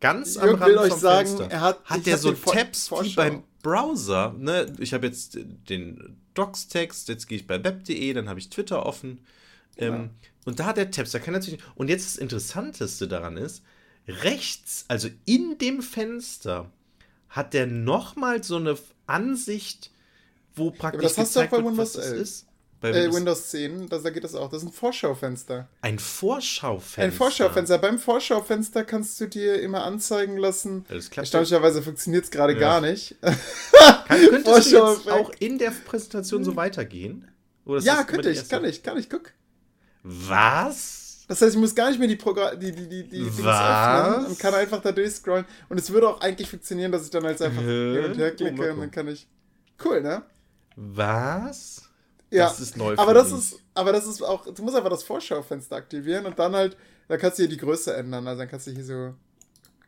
ganz am Rand vom sagen, Fenster, hat, hat der so Tabs wie beim Browser. Ne? Ich habe jetzt den Docs-Text, jetzt gehe ich bei web.de, dann habe ich Twitter offen. Ja. Ähm, und da hat er Tabs, da kann natürlich. Und jetzt das Interessanteste daran ist, rechts, also in dem Fenster, hat der nochmal so eine Ansicht, wo praktisch ja, das hast du auch bei Windows wird, was 11. ist. Bei äh, Windows 10, da geht das auch. Das ist ein Vorschaufenster. Ein Vorschaufenster? Ein Vorschaufenster. Beim Vorschaufenster kannst du dir immer anzeigen lassen. Das klappt Erstaunlicherweise funktioniert es gerade ja. gar nicht. Kann, könntest du jetzt auch in der Präsentation so weitergehen? ja, könnte ich, kann ich, kann ich, guck. Was? Das heißt, ich muss gar nicht mehr die Programm, die, die, die, die öffnen und kann einfach da durchscrollen. Und es würde auch eigentlich funktionieren, dass ich dann halt einfach Hä? hin und her klicke oh, und dann kann ich. Cool, ne? Was? Ja. Das ist neu. aber das mich. ist, aber das ist auch, du musst einfach das Vorschaufenster aktivieren und dann halt, da kannst du hier die Größe ändern. Also dann kannst du hier so,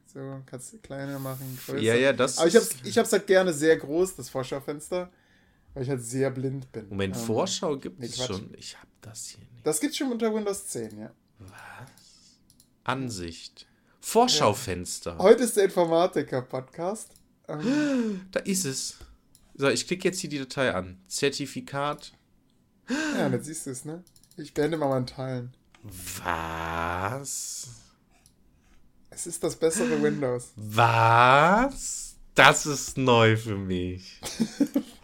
so, kannst du kleiner machen, größer. Ja, ja, das. Aber ich hab's, ich hab's halt gerne sehr groß, das Vorschaufenster, weil ich halt sehr blind bin. Moment, ähm, Vorschau gibt nee, es schon. Ich hab das hier nicht. Das gibt's schon unter Windows 10, ja. Was? Ansicht. Vorschaufenster. Ja. Heute ist der Informatiker-Podcast. Ähm, da ist es. So, ich klicke jetzt hier die Datei an. Zertifikat. Ja, jetzt siehst du es, ne? Ich beende mal meinen Teilen. Was? Es ist das bessere Windows. Was? Das ist neu für mich.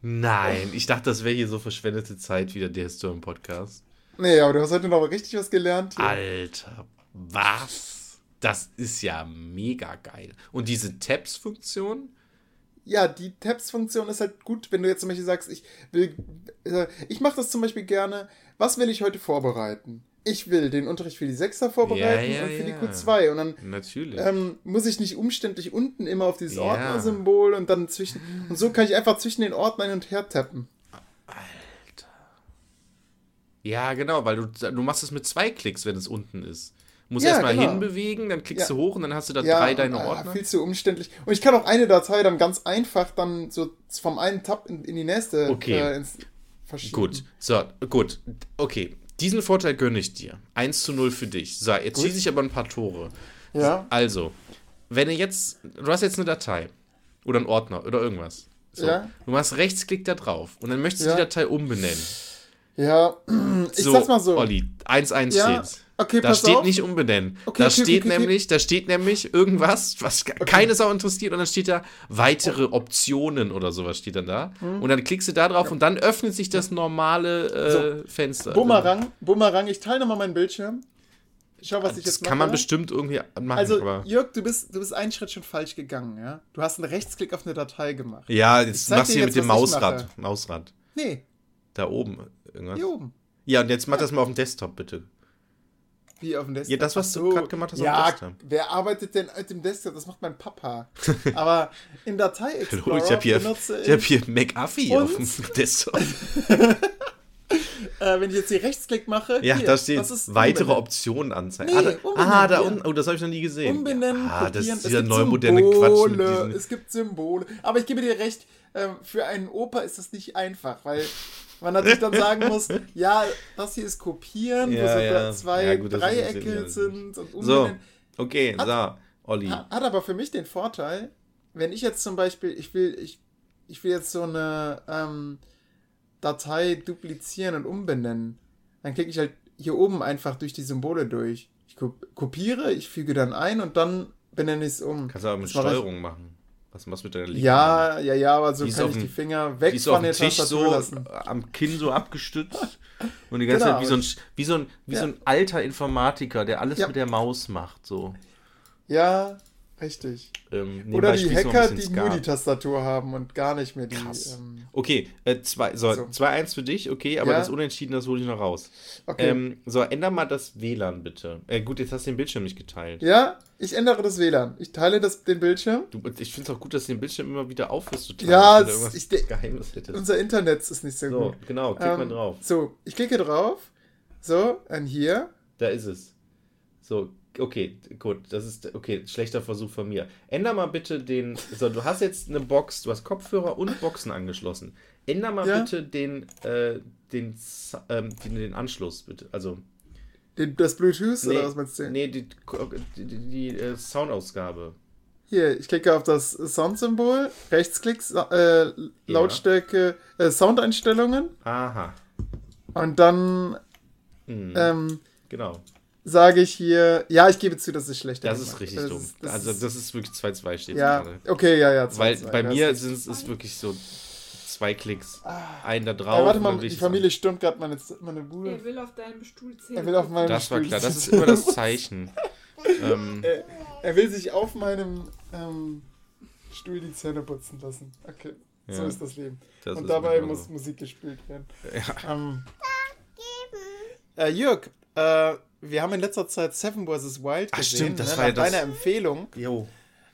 Nein, ich dachte, das wäre hier so verschwendete Zeit wieder, der Historien-Podcast. Nee, aber du hast heute noch richtig was gelernt. Hier. Alter, was? Das ist ja mega geil. Und diese Tabs-Funktion? Ja, die Tabs-Funktion ist halt gut, wenn du jetzt zum Beispiel sagst, ich will, äh, ich mache das zum Beispiel gerne. Was will ich heute vorbereiten? Ich will den Unterricht für die Sechser vorbereiten ja, ja, und für ja. die Q2. Und dann ähm, muss ich nicht umständlich unten immer auf dieses Ordnersymbol und dann zwischen. Und so kann ich einfach zwischen den Ordnern hin und her tappen. Alter. Ja, genau, weil du, du machst es mit zwei Klicks, wenn es unten ist. Du musst ja, erstmal genau. hinbewegen, dann klickst du hoch und dann hast du da drei deine äh, Ordner. Viel zu umständlich. Und ich kann auch eine Datei dann ganz einfach dann so vom einen Tab in, in die nächste okay. äh. Gut, so, gut. Okay, diesen Vorteil gönne ich dir. 1 zu 0 für dich. So, jetzt schieße ich aber ein paar Tore. Ja. Also, wenn du jetzt, du hast jetzt eine Datei oder einen Ordner oder irgendwas. So, ja. Du machst Rechtsklick da drauf und dann möchtest du ja. die Datei umbenennen. Ja, ich so, sag's mal so. Olli, 1-1 ja. steht. Okay, da steht auf. nicht umbenennen. Okay, da okay, steht okay, nämlich, da steht nämlich irgendwas, was keine Sau interessiert und dann steht da weitere Optionen oder sowas steht dann da. Hm. Und dann klickst du da drauf ja. und dann öffnet sich das normale äh, so. Fenster. Bumerang, Bumerang, ich teile nochmal meinen Bildschirm. Schau, was das ich jetzt mache. kann man bestimmt irgendwie machen. Also, Jörg, du bist, du bist einen Schritt schon falsch gegangen, ja? Du hast einen Rechtsklick auf eine Datei gemacht. Ja, jetzt machst du hier mit dem Mausrad. Mausrad. Nee. Da oben. Irgendwas. Hier oben. Ja, und jetzt mach das mal auf dem Desktop, bitte. Wie auf dem Desktop? Ja, das, was du gerade gemacht hast ja, auf dem Desktop. wer arbeitet denn mit dem Desktop? Das macht mein Papa. Aber in Datei Explorer ich habe hier, ich hab hier McAfee auf dem Desktop. äh, wenn ich jetzt hier Rechtsklick mache, ja, hier, da steht weitere Optionen anzeigen. Nee, ah, da, ah, da unten, oh, das habe ich noch nie gesehen. Umbenennen, ah, das ist dieser neu moderne Quatsch. Mit diesen... Es gibt Symbole. Aber ich gebe dir recht, äh, für einen Opa ist das nicht einfach, weil man natürlich dann sagen muss, ja, das hier ist kopieren, ja, wo so ja. zwei ja, gut, Dreiecke sind und umbenennen. So, okay, hat, so, Olli. Hat, hat aber für mich den Vorteil, wenn ich jetzt zum Beispiel, ich will, ich, ich will jetzt so eine ähm, Datei duplizieren und umbenennen, dann klicke ich halt hier oben einfach durch die Symbole durch. Ich kopiere, ich füge dann ein und dann benenne ich es um. Kannst du aber mit Steuerung machen. Was machst du mit deiner linken Ja, ja, ja, aber so kann ich dem, die Finger weg von der Tisch so lassen. am Kinn so abgestützt und die ganze genau. Zeit wie so ein, wie so ein, wie ja. so ein alter Informatiker, der alles ja. mit der Maus macht, so. Ja, richtig. Ähm, Oder die Hacker, die nur die Tastatur haben und gar nicht mehr die. Ähm, okay, äh, zwei, so, so. 2-1 für dich, okay, aber ja. das Unentschieden, das hole ich noch raus. Okay. Ähm, so, änder mal das WLAN bitte. Äh, gut, jetzt hast du den Bildschirm nicht geteilt. Ja, ich ändere das WLAN. Ich teile das, den Bildschirm. Du, ich finde es auch gut, dass du den Bildschirm immer wieder aufhörst zu teilen. Ja, ich, Geheimnis hättest. unser Internet ist nicht so, so gut. Genau, klick mal ähm, drauf. So, ich klicke drauf. So, und hier. Da ist es. So, okay, gut, das ist okay, schlechter Versuch von mir. Änder mal bitte den. So, du hast jetzt eine Box, du hast Kopfhörer und Boxen angeschlossen. Änder mal ja? bitte den, äh, den, ähm, den, den Anschluss, bitte. Also. Den, das Bluetooth nee, oder was meinst du? Nee, die, die, die, die äh, Soundausgabe. Hier, ich klicke auf das Soundsymbol, Rechtsklick, äh, Lautstärke, ja. äh, Soundeinstellungen. Aha. Und dann. Mhm. Ähm, genau sage ich hier, ja, ich gebe zu, das ist schlecht. Das ist richtig das dumm. Ist, das also das ist wirklich 2-2 steht ja, gerade. Okay, ja, ja. 2, Weil 2, bei mir sind es wirklich so zwei Klicks. Ah. Einen da drauf. Ja, warte mal, die Familie stürmt gerade meine, meine Bude. Er will auf deinem Stuhl zählen. Er will auf meinem das Stuhl war klar, das ist immer das Zeichen. ähm, er, er, will sich auf meinem ähm, Stuhl die Zähne putzen lassen. Okay, ja. so ist das Leben. Das Und dabei muss so. Musik gespielt werden. Ja. Ähm, äh, Jörg, äh, wir haben in letzter Zeit Seven vs. Wild gesehen. Ach stimmt, das ne, war ja das. deiner Empfehlung. Jo.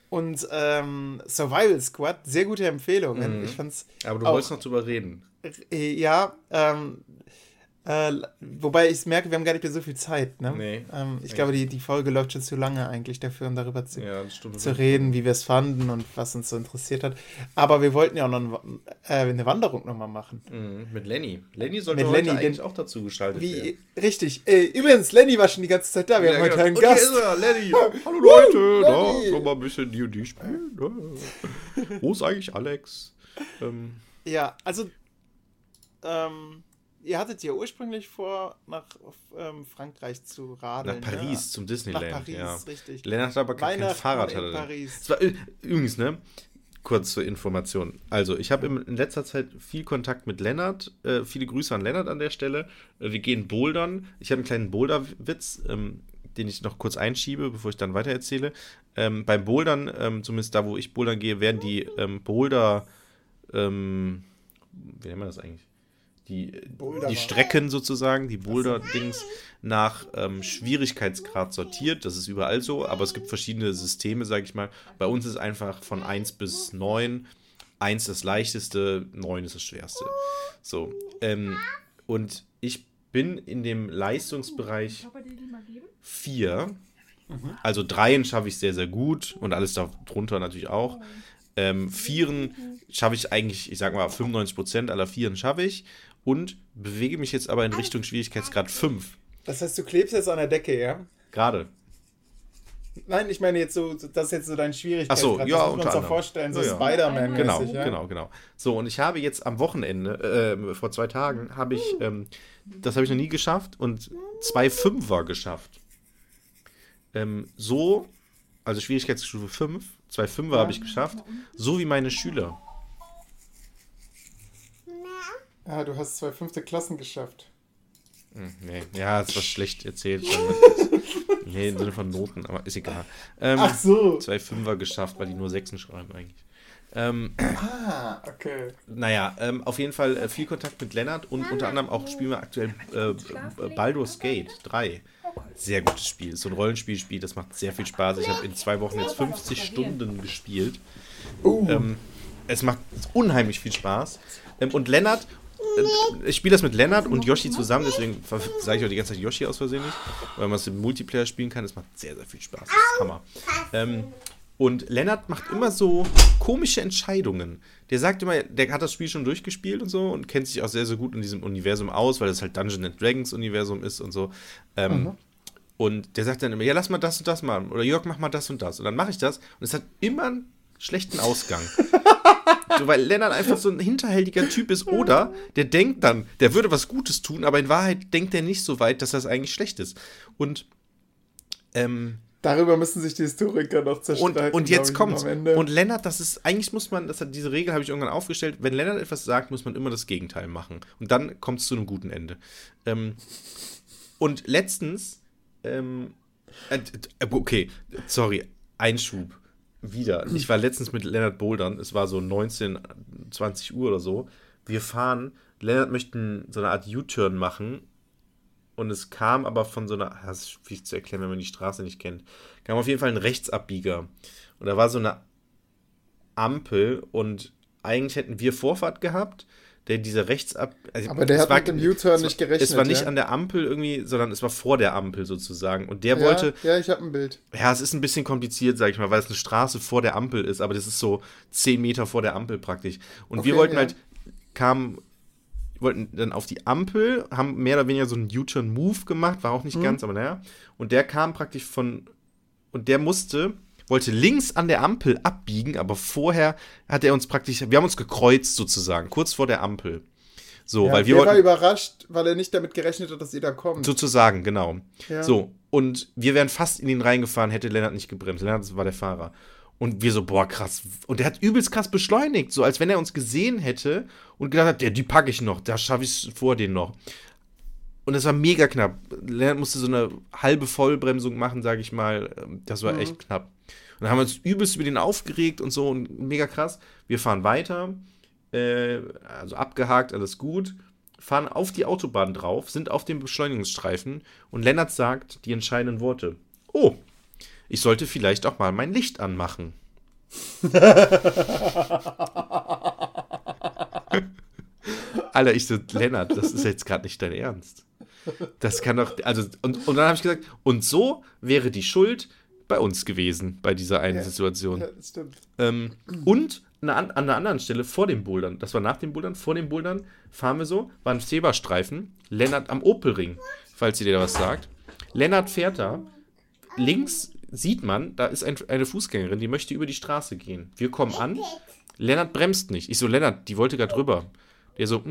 Und ähm, Survival Squad, sehr gute Empfehlung. Mhm. Ich fand's Aber du wolltest noch drüber reden. Äh, ja, ähm, äh, wobei ich merke, wir haben gar nicht mehr so viel Zeit. Ne? Nee, ähm, ich glaube, die, die Folge läuft schon zu lange eigentlich dafür, um darüber zu, ja, zu reden, wie wir es fanden und was uns so interessiert hat. Aber wir wollten ja auch noch ein, äh, eine Wanderung nochmal machen. Mhm, mit Lenny. Lenny sollte mit Lenny, eigentlich auch dazu geschaltet wie, werden. Richtig. Äh, übrigens, Lenny war schon die ganze Zeit da. Wir ja, haben heute einen Gast. Ist er, Lenny. Hallo Leute. Da, soll mal ein bisschen D&D spielen. Wo ist eigentlich Alex? Ähm. Ja, also ähm, ihr hattet ja ursprünglich vor, nach ähm, Frankreich zu radeln. Nach Paris, ne? zum Disneyland. Nach Paris, ja. richtig. Lennart hat aber kein Fahrrad. In Paris. Es war, übrigens, ne? Kurz zur Information. Also, ich habe in letzter Zeit viel Kontakt mit Lennart. Äh, viele Grüße an Lennart an der Stelle. Äh, wir gehen bouldern. Ich habe einen kleinen Boulder-Witz, ähm, den ich noch kurz einschiebe, bevor ich dann weiter erzähle. Ähm, beim Bouldern, ähm, zumindest da, wo ich bouldern gehe, werden die ähm, Boulder. Ähm, wie nennt man das eigentlich? Die, die Strecken sozusagen, die Boulder-Dings, nach ähm, Schwierigkeitsgrad sortiert. Das ist überall so, aber es gibt verschiedene Systeme, sage ich mal. Bei uns ist einfach von 1 bis 9. 1 das leichteste, 9 ist das schwerste. So. Ähm, und ich bin in dem Leistungsbereich 4. Mhm. Also Dreien schaffe ich sehr, sehr gut und alles darunter natürlich auch. Ähm, Vieren schaffe ich eigentlich, ich sag mal, 95% aller Vieren schaffe ich und bewege mich jetzt aber in Richtung Schwierigkeitsgrad 5. Das heißt, du klebst jetzt an der Decke, ja? Gerade. Nein, ich meine jetzt so, das ist jetzt so dein Schwierigkeitsgrad. Ach so, ja, das muss man sich vorstellen, so ja, ja. Spider-Man. Genau, ja? genau, genau. So, und ich habe jetzt am Wochenende, äh, vor zwei Tagen, habe ich, ähm, das habe ich noch nie geschafft und zwei Fünfer geschafft. Ähm, so, also Schwierigkeitsstufe 5, zwei Fünfer habe ich geschafft, so wie meine Schüler. Ja, du hast zwei fünfte Klassen geschafft. Hm, nee, ja, das war schlecht erzählt. nee, im Sinne von Noten, aber ist egal. Ähm, Ach so. Zwei Fünfer geschafft, weil die nur Sechsen schreiben eigentlich. Ähm, ah, okay. Naja, ähm, auf jeden Fall äh, viel Kontakt mit Lennart und unter anderem auch spielen wir aktuell äh, Baldur's Gate 3. Sehr gutes Spiel. So ein Rollenspielspiel, das macht sehr viel Spaß. Ich habe in zwei Wochen jetzt 50 Stunden gespielt. Uh. Ähm, es macht unheimlich viel Spaß. Ähm, und Lennart äh, ich spiele das mit Lennart und Yoshi zusammen, deswegen sage ich auch die ganze Zeit Yoshi aus Versehen nicht, weil man es im Multiplayer spielen kann. Das macht sehr, sehr viel Spaß. Das ist Hammer. Ähm, und Lennart macht immer so komische Entscheidungen. Der sagt immer, der hat das Spiel schon durchgespielt und so und kennt sich auch sehr, sehr gut in diesem Universum aus, weil es halt Dungeon and Dragons Universum ist und so. Ähm, mhm. Und der sagt dann immer, ja, lass mal das und das machen. Oder Jörg, mach mal das und das. Und dann mache ich das und es hat immer einen schlechten Ausgang. So, weil Lennart einfach so ein hinterhältiger Typ ist. Oder der denkt dann, der würde was Gutes tun, aber in Wahrheit denkt er nicht so weit, dass das eigentlich schlecht ist. Und ähm, Darüber müssen sich die Historiker noch zerstreiten. Und, und jetzt kommt's. Und Lennart, das ist, eigentlich muss man, das hat, diese Regel habe ich irgendwann aufgestellt, wenn Lennart etwas sagt, muss man immer das Gegenteil machen. Und dann kommt es zu einem guten Ende. Ähm, und letztens, ähm, äh, okay, sorry, Einschub. Wieder. Ich war letztens mit Lennart bouldern. Es war so 19, 20 Uhr oder so. Wir fahren. Lennart möchte so eine Art U-Turn machen. Und es kam aber von so einer. Das ist schwierig zu erklären, wenn man die Straße nicht kennt. Kam auf jeden Fall ein Rechtsabbieger. Und da war so eine Ampel und eigentlich hätten wir Vorfahrt gehabt der diese Rechtsab. Also aber der hat war, mit dem U-Turn nicht gerechnet. Es war nicht ja? an der Ampel irgendwie, sondern es war vor der Ampel sozusagen. Und der ja, wollte. Ja, ich habe ein Bild. Ja, es ist ein bisschen kompliziert, sag ich mal, weil es eine Straße vor der Ampel ist, aber das ist so 10 Meter vor der Ampel praktisch. Und okay, wir wollten ja. halt, kamen, wollten dann auf die Ampel, haben mehr oder weniger so einen U-Turn-Move gemacht, war auch nicht mhm. ganz, aber naja. Und der kam praktisch von. Und der musste wollte links an der Ampel abbiegen, aber vorher hat er uns praktisch, wir haben uns gekreuzt sozusagen, kurz vor der Ampel. So, ja, weil wir der wollten, war überrascht, weil er nicht damit gerechnet hat, dass ihr da kommt. Sozusagen, genau. Ja. So, und wir wären fast in ihn reingefahren, hätte Lennart nicht gebremst. Lennart war der Fahrer. Und wir so, boah, krass. Und der hat übelst krass beschleunigt, so als wenn er uns gesehen hätte und gedacht hat, ja, die packe ich noch, da schaffe ich es vor den noch. Und es war mega knapp. Lennart musste so eine halbe Vollbremsung machen, sage ich mal. Das war mhm. echt knapp. Und dann haben wir uns übelst über den aufgeregt und so und mega krass. Wir fahren weiter, äh, also abgehakt, alles gut, fahren auf die Autobahn drauf, sind auf dem Beschleunigungsstreifen und Lennart sagt die entscheidenden Worte. Oh, ich sollte vielleicht auch mal mein Licht anmachen. Alter, ich so, Lennart, das ist jetzt gerade nicht dein Ernst. Das kann doch, also, und, und dann habe ich gesagt, und so wäre die Schuld bei uns gewesen, bei dieser einen ja, Situation. Ja, das stimmt. Ähm, und an, an einer anderen Stelle vor dem Bouldern, das war nach dem Bouldern, vor dem Bouldern, fahren wir so, war ein Zebrastreifen, Lennart am Opelring, falls ihr dir da was sagt. Lennart fährt da, links sieht man, da ist ein, eine Fußgängerin, die möchte über die Straße gehen. Wir kommen an, Lennart bremst nicht. Ich so, Lennart, die wollte gerade rüber. Der so,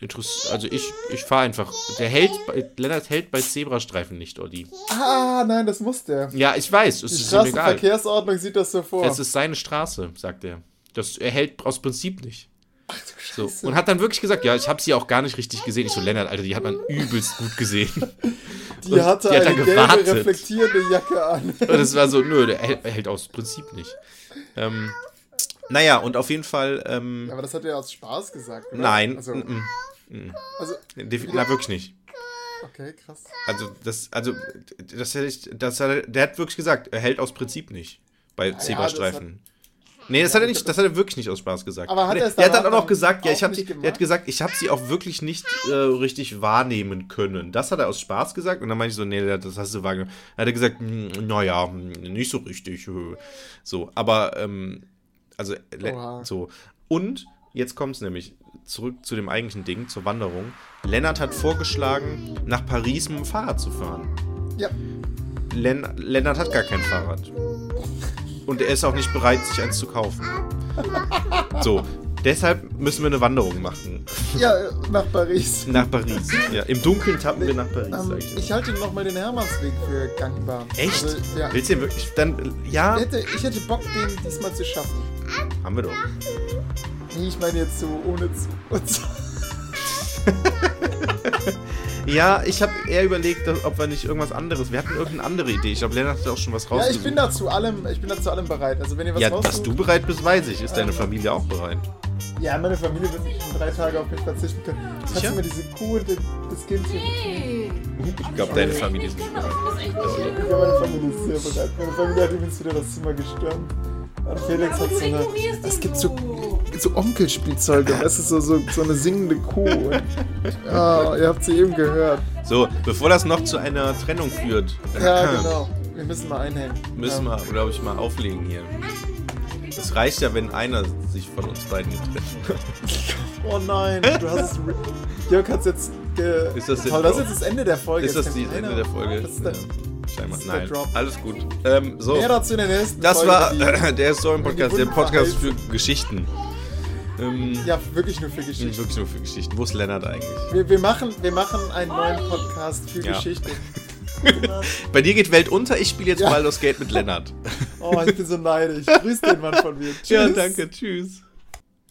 hm, also ich, ich fahre einfach. Der hält, Lennart hält bei Zebrastreifen nicht, Olli. Ah, nein, das muss der. Ja, ich weiß. Es Die ist ihm egal. Verkehrsordnung sieht das so vor. Es ist seine Straße, sagt er. Das, er hält aus Prinzip nicht. Ach so. Und hat dann wirklich gesagt, ja, ich habe sie auch gar nicht richtig gesehen. Ich so, Lennart, Alter, die hat man übelst gut gesehen. Die und hatte die eine gelbe reflektierende Jacke an. Und es war so, nö, der hält, hält aus Prinzip nicht. Ähm, naja, und auf jeden Fall. Ähm, aber das hat er aus Spaß gesagt, oder? Nein. Also. Also, Na, wirklich nicht. Okay, krass. Also, das, also, das hätte ich, das hat, der hat wirklich gesagt, er hält aus Prinzip nicht bei Zebrastreifen. Ja, nee, das ja, hat er nicht, das hat er wirklich nicht aus Spaß gesagt. Aber hat er es Der hat dann auch noch gesagt, ja, ich habe er hat gesagt, ich habe sie auch wirklich nicht äh, richtig wahrnehmen können. Das hat er aus Spaß gesagt und dann meinte ich so, nee, das hast du wahrgenommen. Dann hat er gesagt, hm, naja, hm, nicht so richtig. So, aber ähm, also Oha. so und jetzt kommt es nämlich zurück zu dem eigentlichen Ding, zur Wanderung. Lennart hat vorgeschlagen, nach Paris mit dem Fahrrad zu fahren. Ja. Len Lennart hat gar kein Fahrrad. Und er ist auch nicht bereit, sich eins zu kaufen. So, deshalb müssen wir eine Wanderung machen. Ja, nach Paris. Nach Paris. Ja, im Dunkeln tappen wir nach Paris. Ähm, ich, ich halte noch mal den Hermannsweg für gangbar. Echt? Also, ja. Willst du wirklich? Dann, ja. Ich hätte, ich hätte Bock, den diesmal zu schaffen. Haben wir doch. Nee, ich meine jetzt so ohne zu. ja, ich habe eher überlegt, ob wir nicht irgendwas anderes. Wir hatten irgendeine andere Idee. Ich glaube, Lennart hat auch schon was rausgesucht. Ja, ich bin da zu allem, ich bin da zu allem bereit. Also wenn ihr was Ja, dass du bereit bist, weiß ich. Ist ähm, deine Familie auch bereit? Ja, meine Familie wird nicht in drei Tage auf mich verzichten können. Kannst du mir diese Kuh und das Kind hier Ich glaube, deine Familie ist nicht bereit. Ich glaube, meine Familie ist sehr bereit. Meine Familie hat übrigens wieder das Zimmer gestürmt. Felix hat so eine. Es gibt so, so Onkelspielzeuge, das ist so, so, so eine singende Kuh. Ja, ihr habt sie eben gehört. So, bevor das noch zu einer Trennung führt. Ja, genau. Wir müssen mal einhängen. Müssen ja. wir, glaube ich, mal auflegen hier. Es reicht ja, wenn einer sich von uns beiden getrennt Oh nein, du hast es. Jörg hat es jetzt. Ge ist das, Toll, das ist jetzt das Ende der Folge. Ist das das Ende der Folge? Das ist der, Scheinbar. Nein, Drop. alles gut. Ähm, so. Mehr dazu in der nächsten Das Folge, war äh, der Story-Podcast, der Podcast für Geschichten. Ähm, ja, wirklich nur für Geschichten. Wirklich nur für Geschichten. Wo ist Lennart eigentlich? Wir, wir, machen, wir machen einen neuen Podcast für ja. Geschichten. Bei dir geht Welt unter, ich spiele jetzt ja. mal das Geld mit Lennart. Oh, ich bin so neidisch. Grüß den Mann von mir. Tschüss. Ja, danke. Tschüss.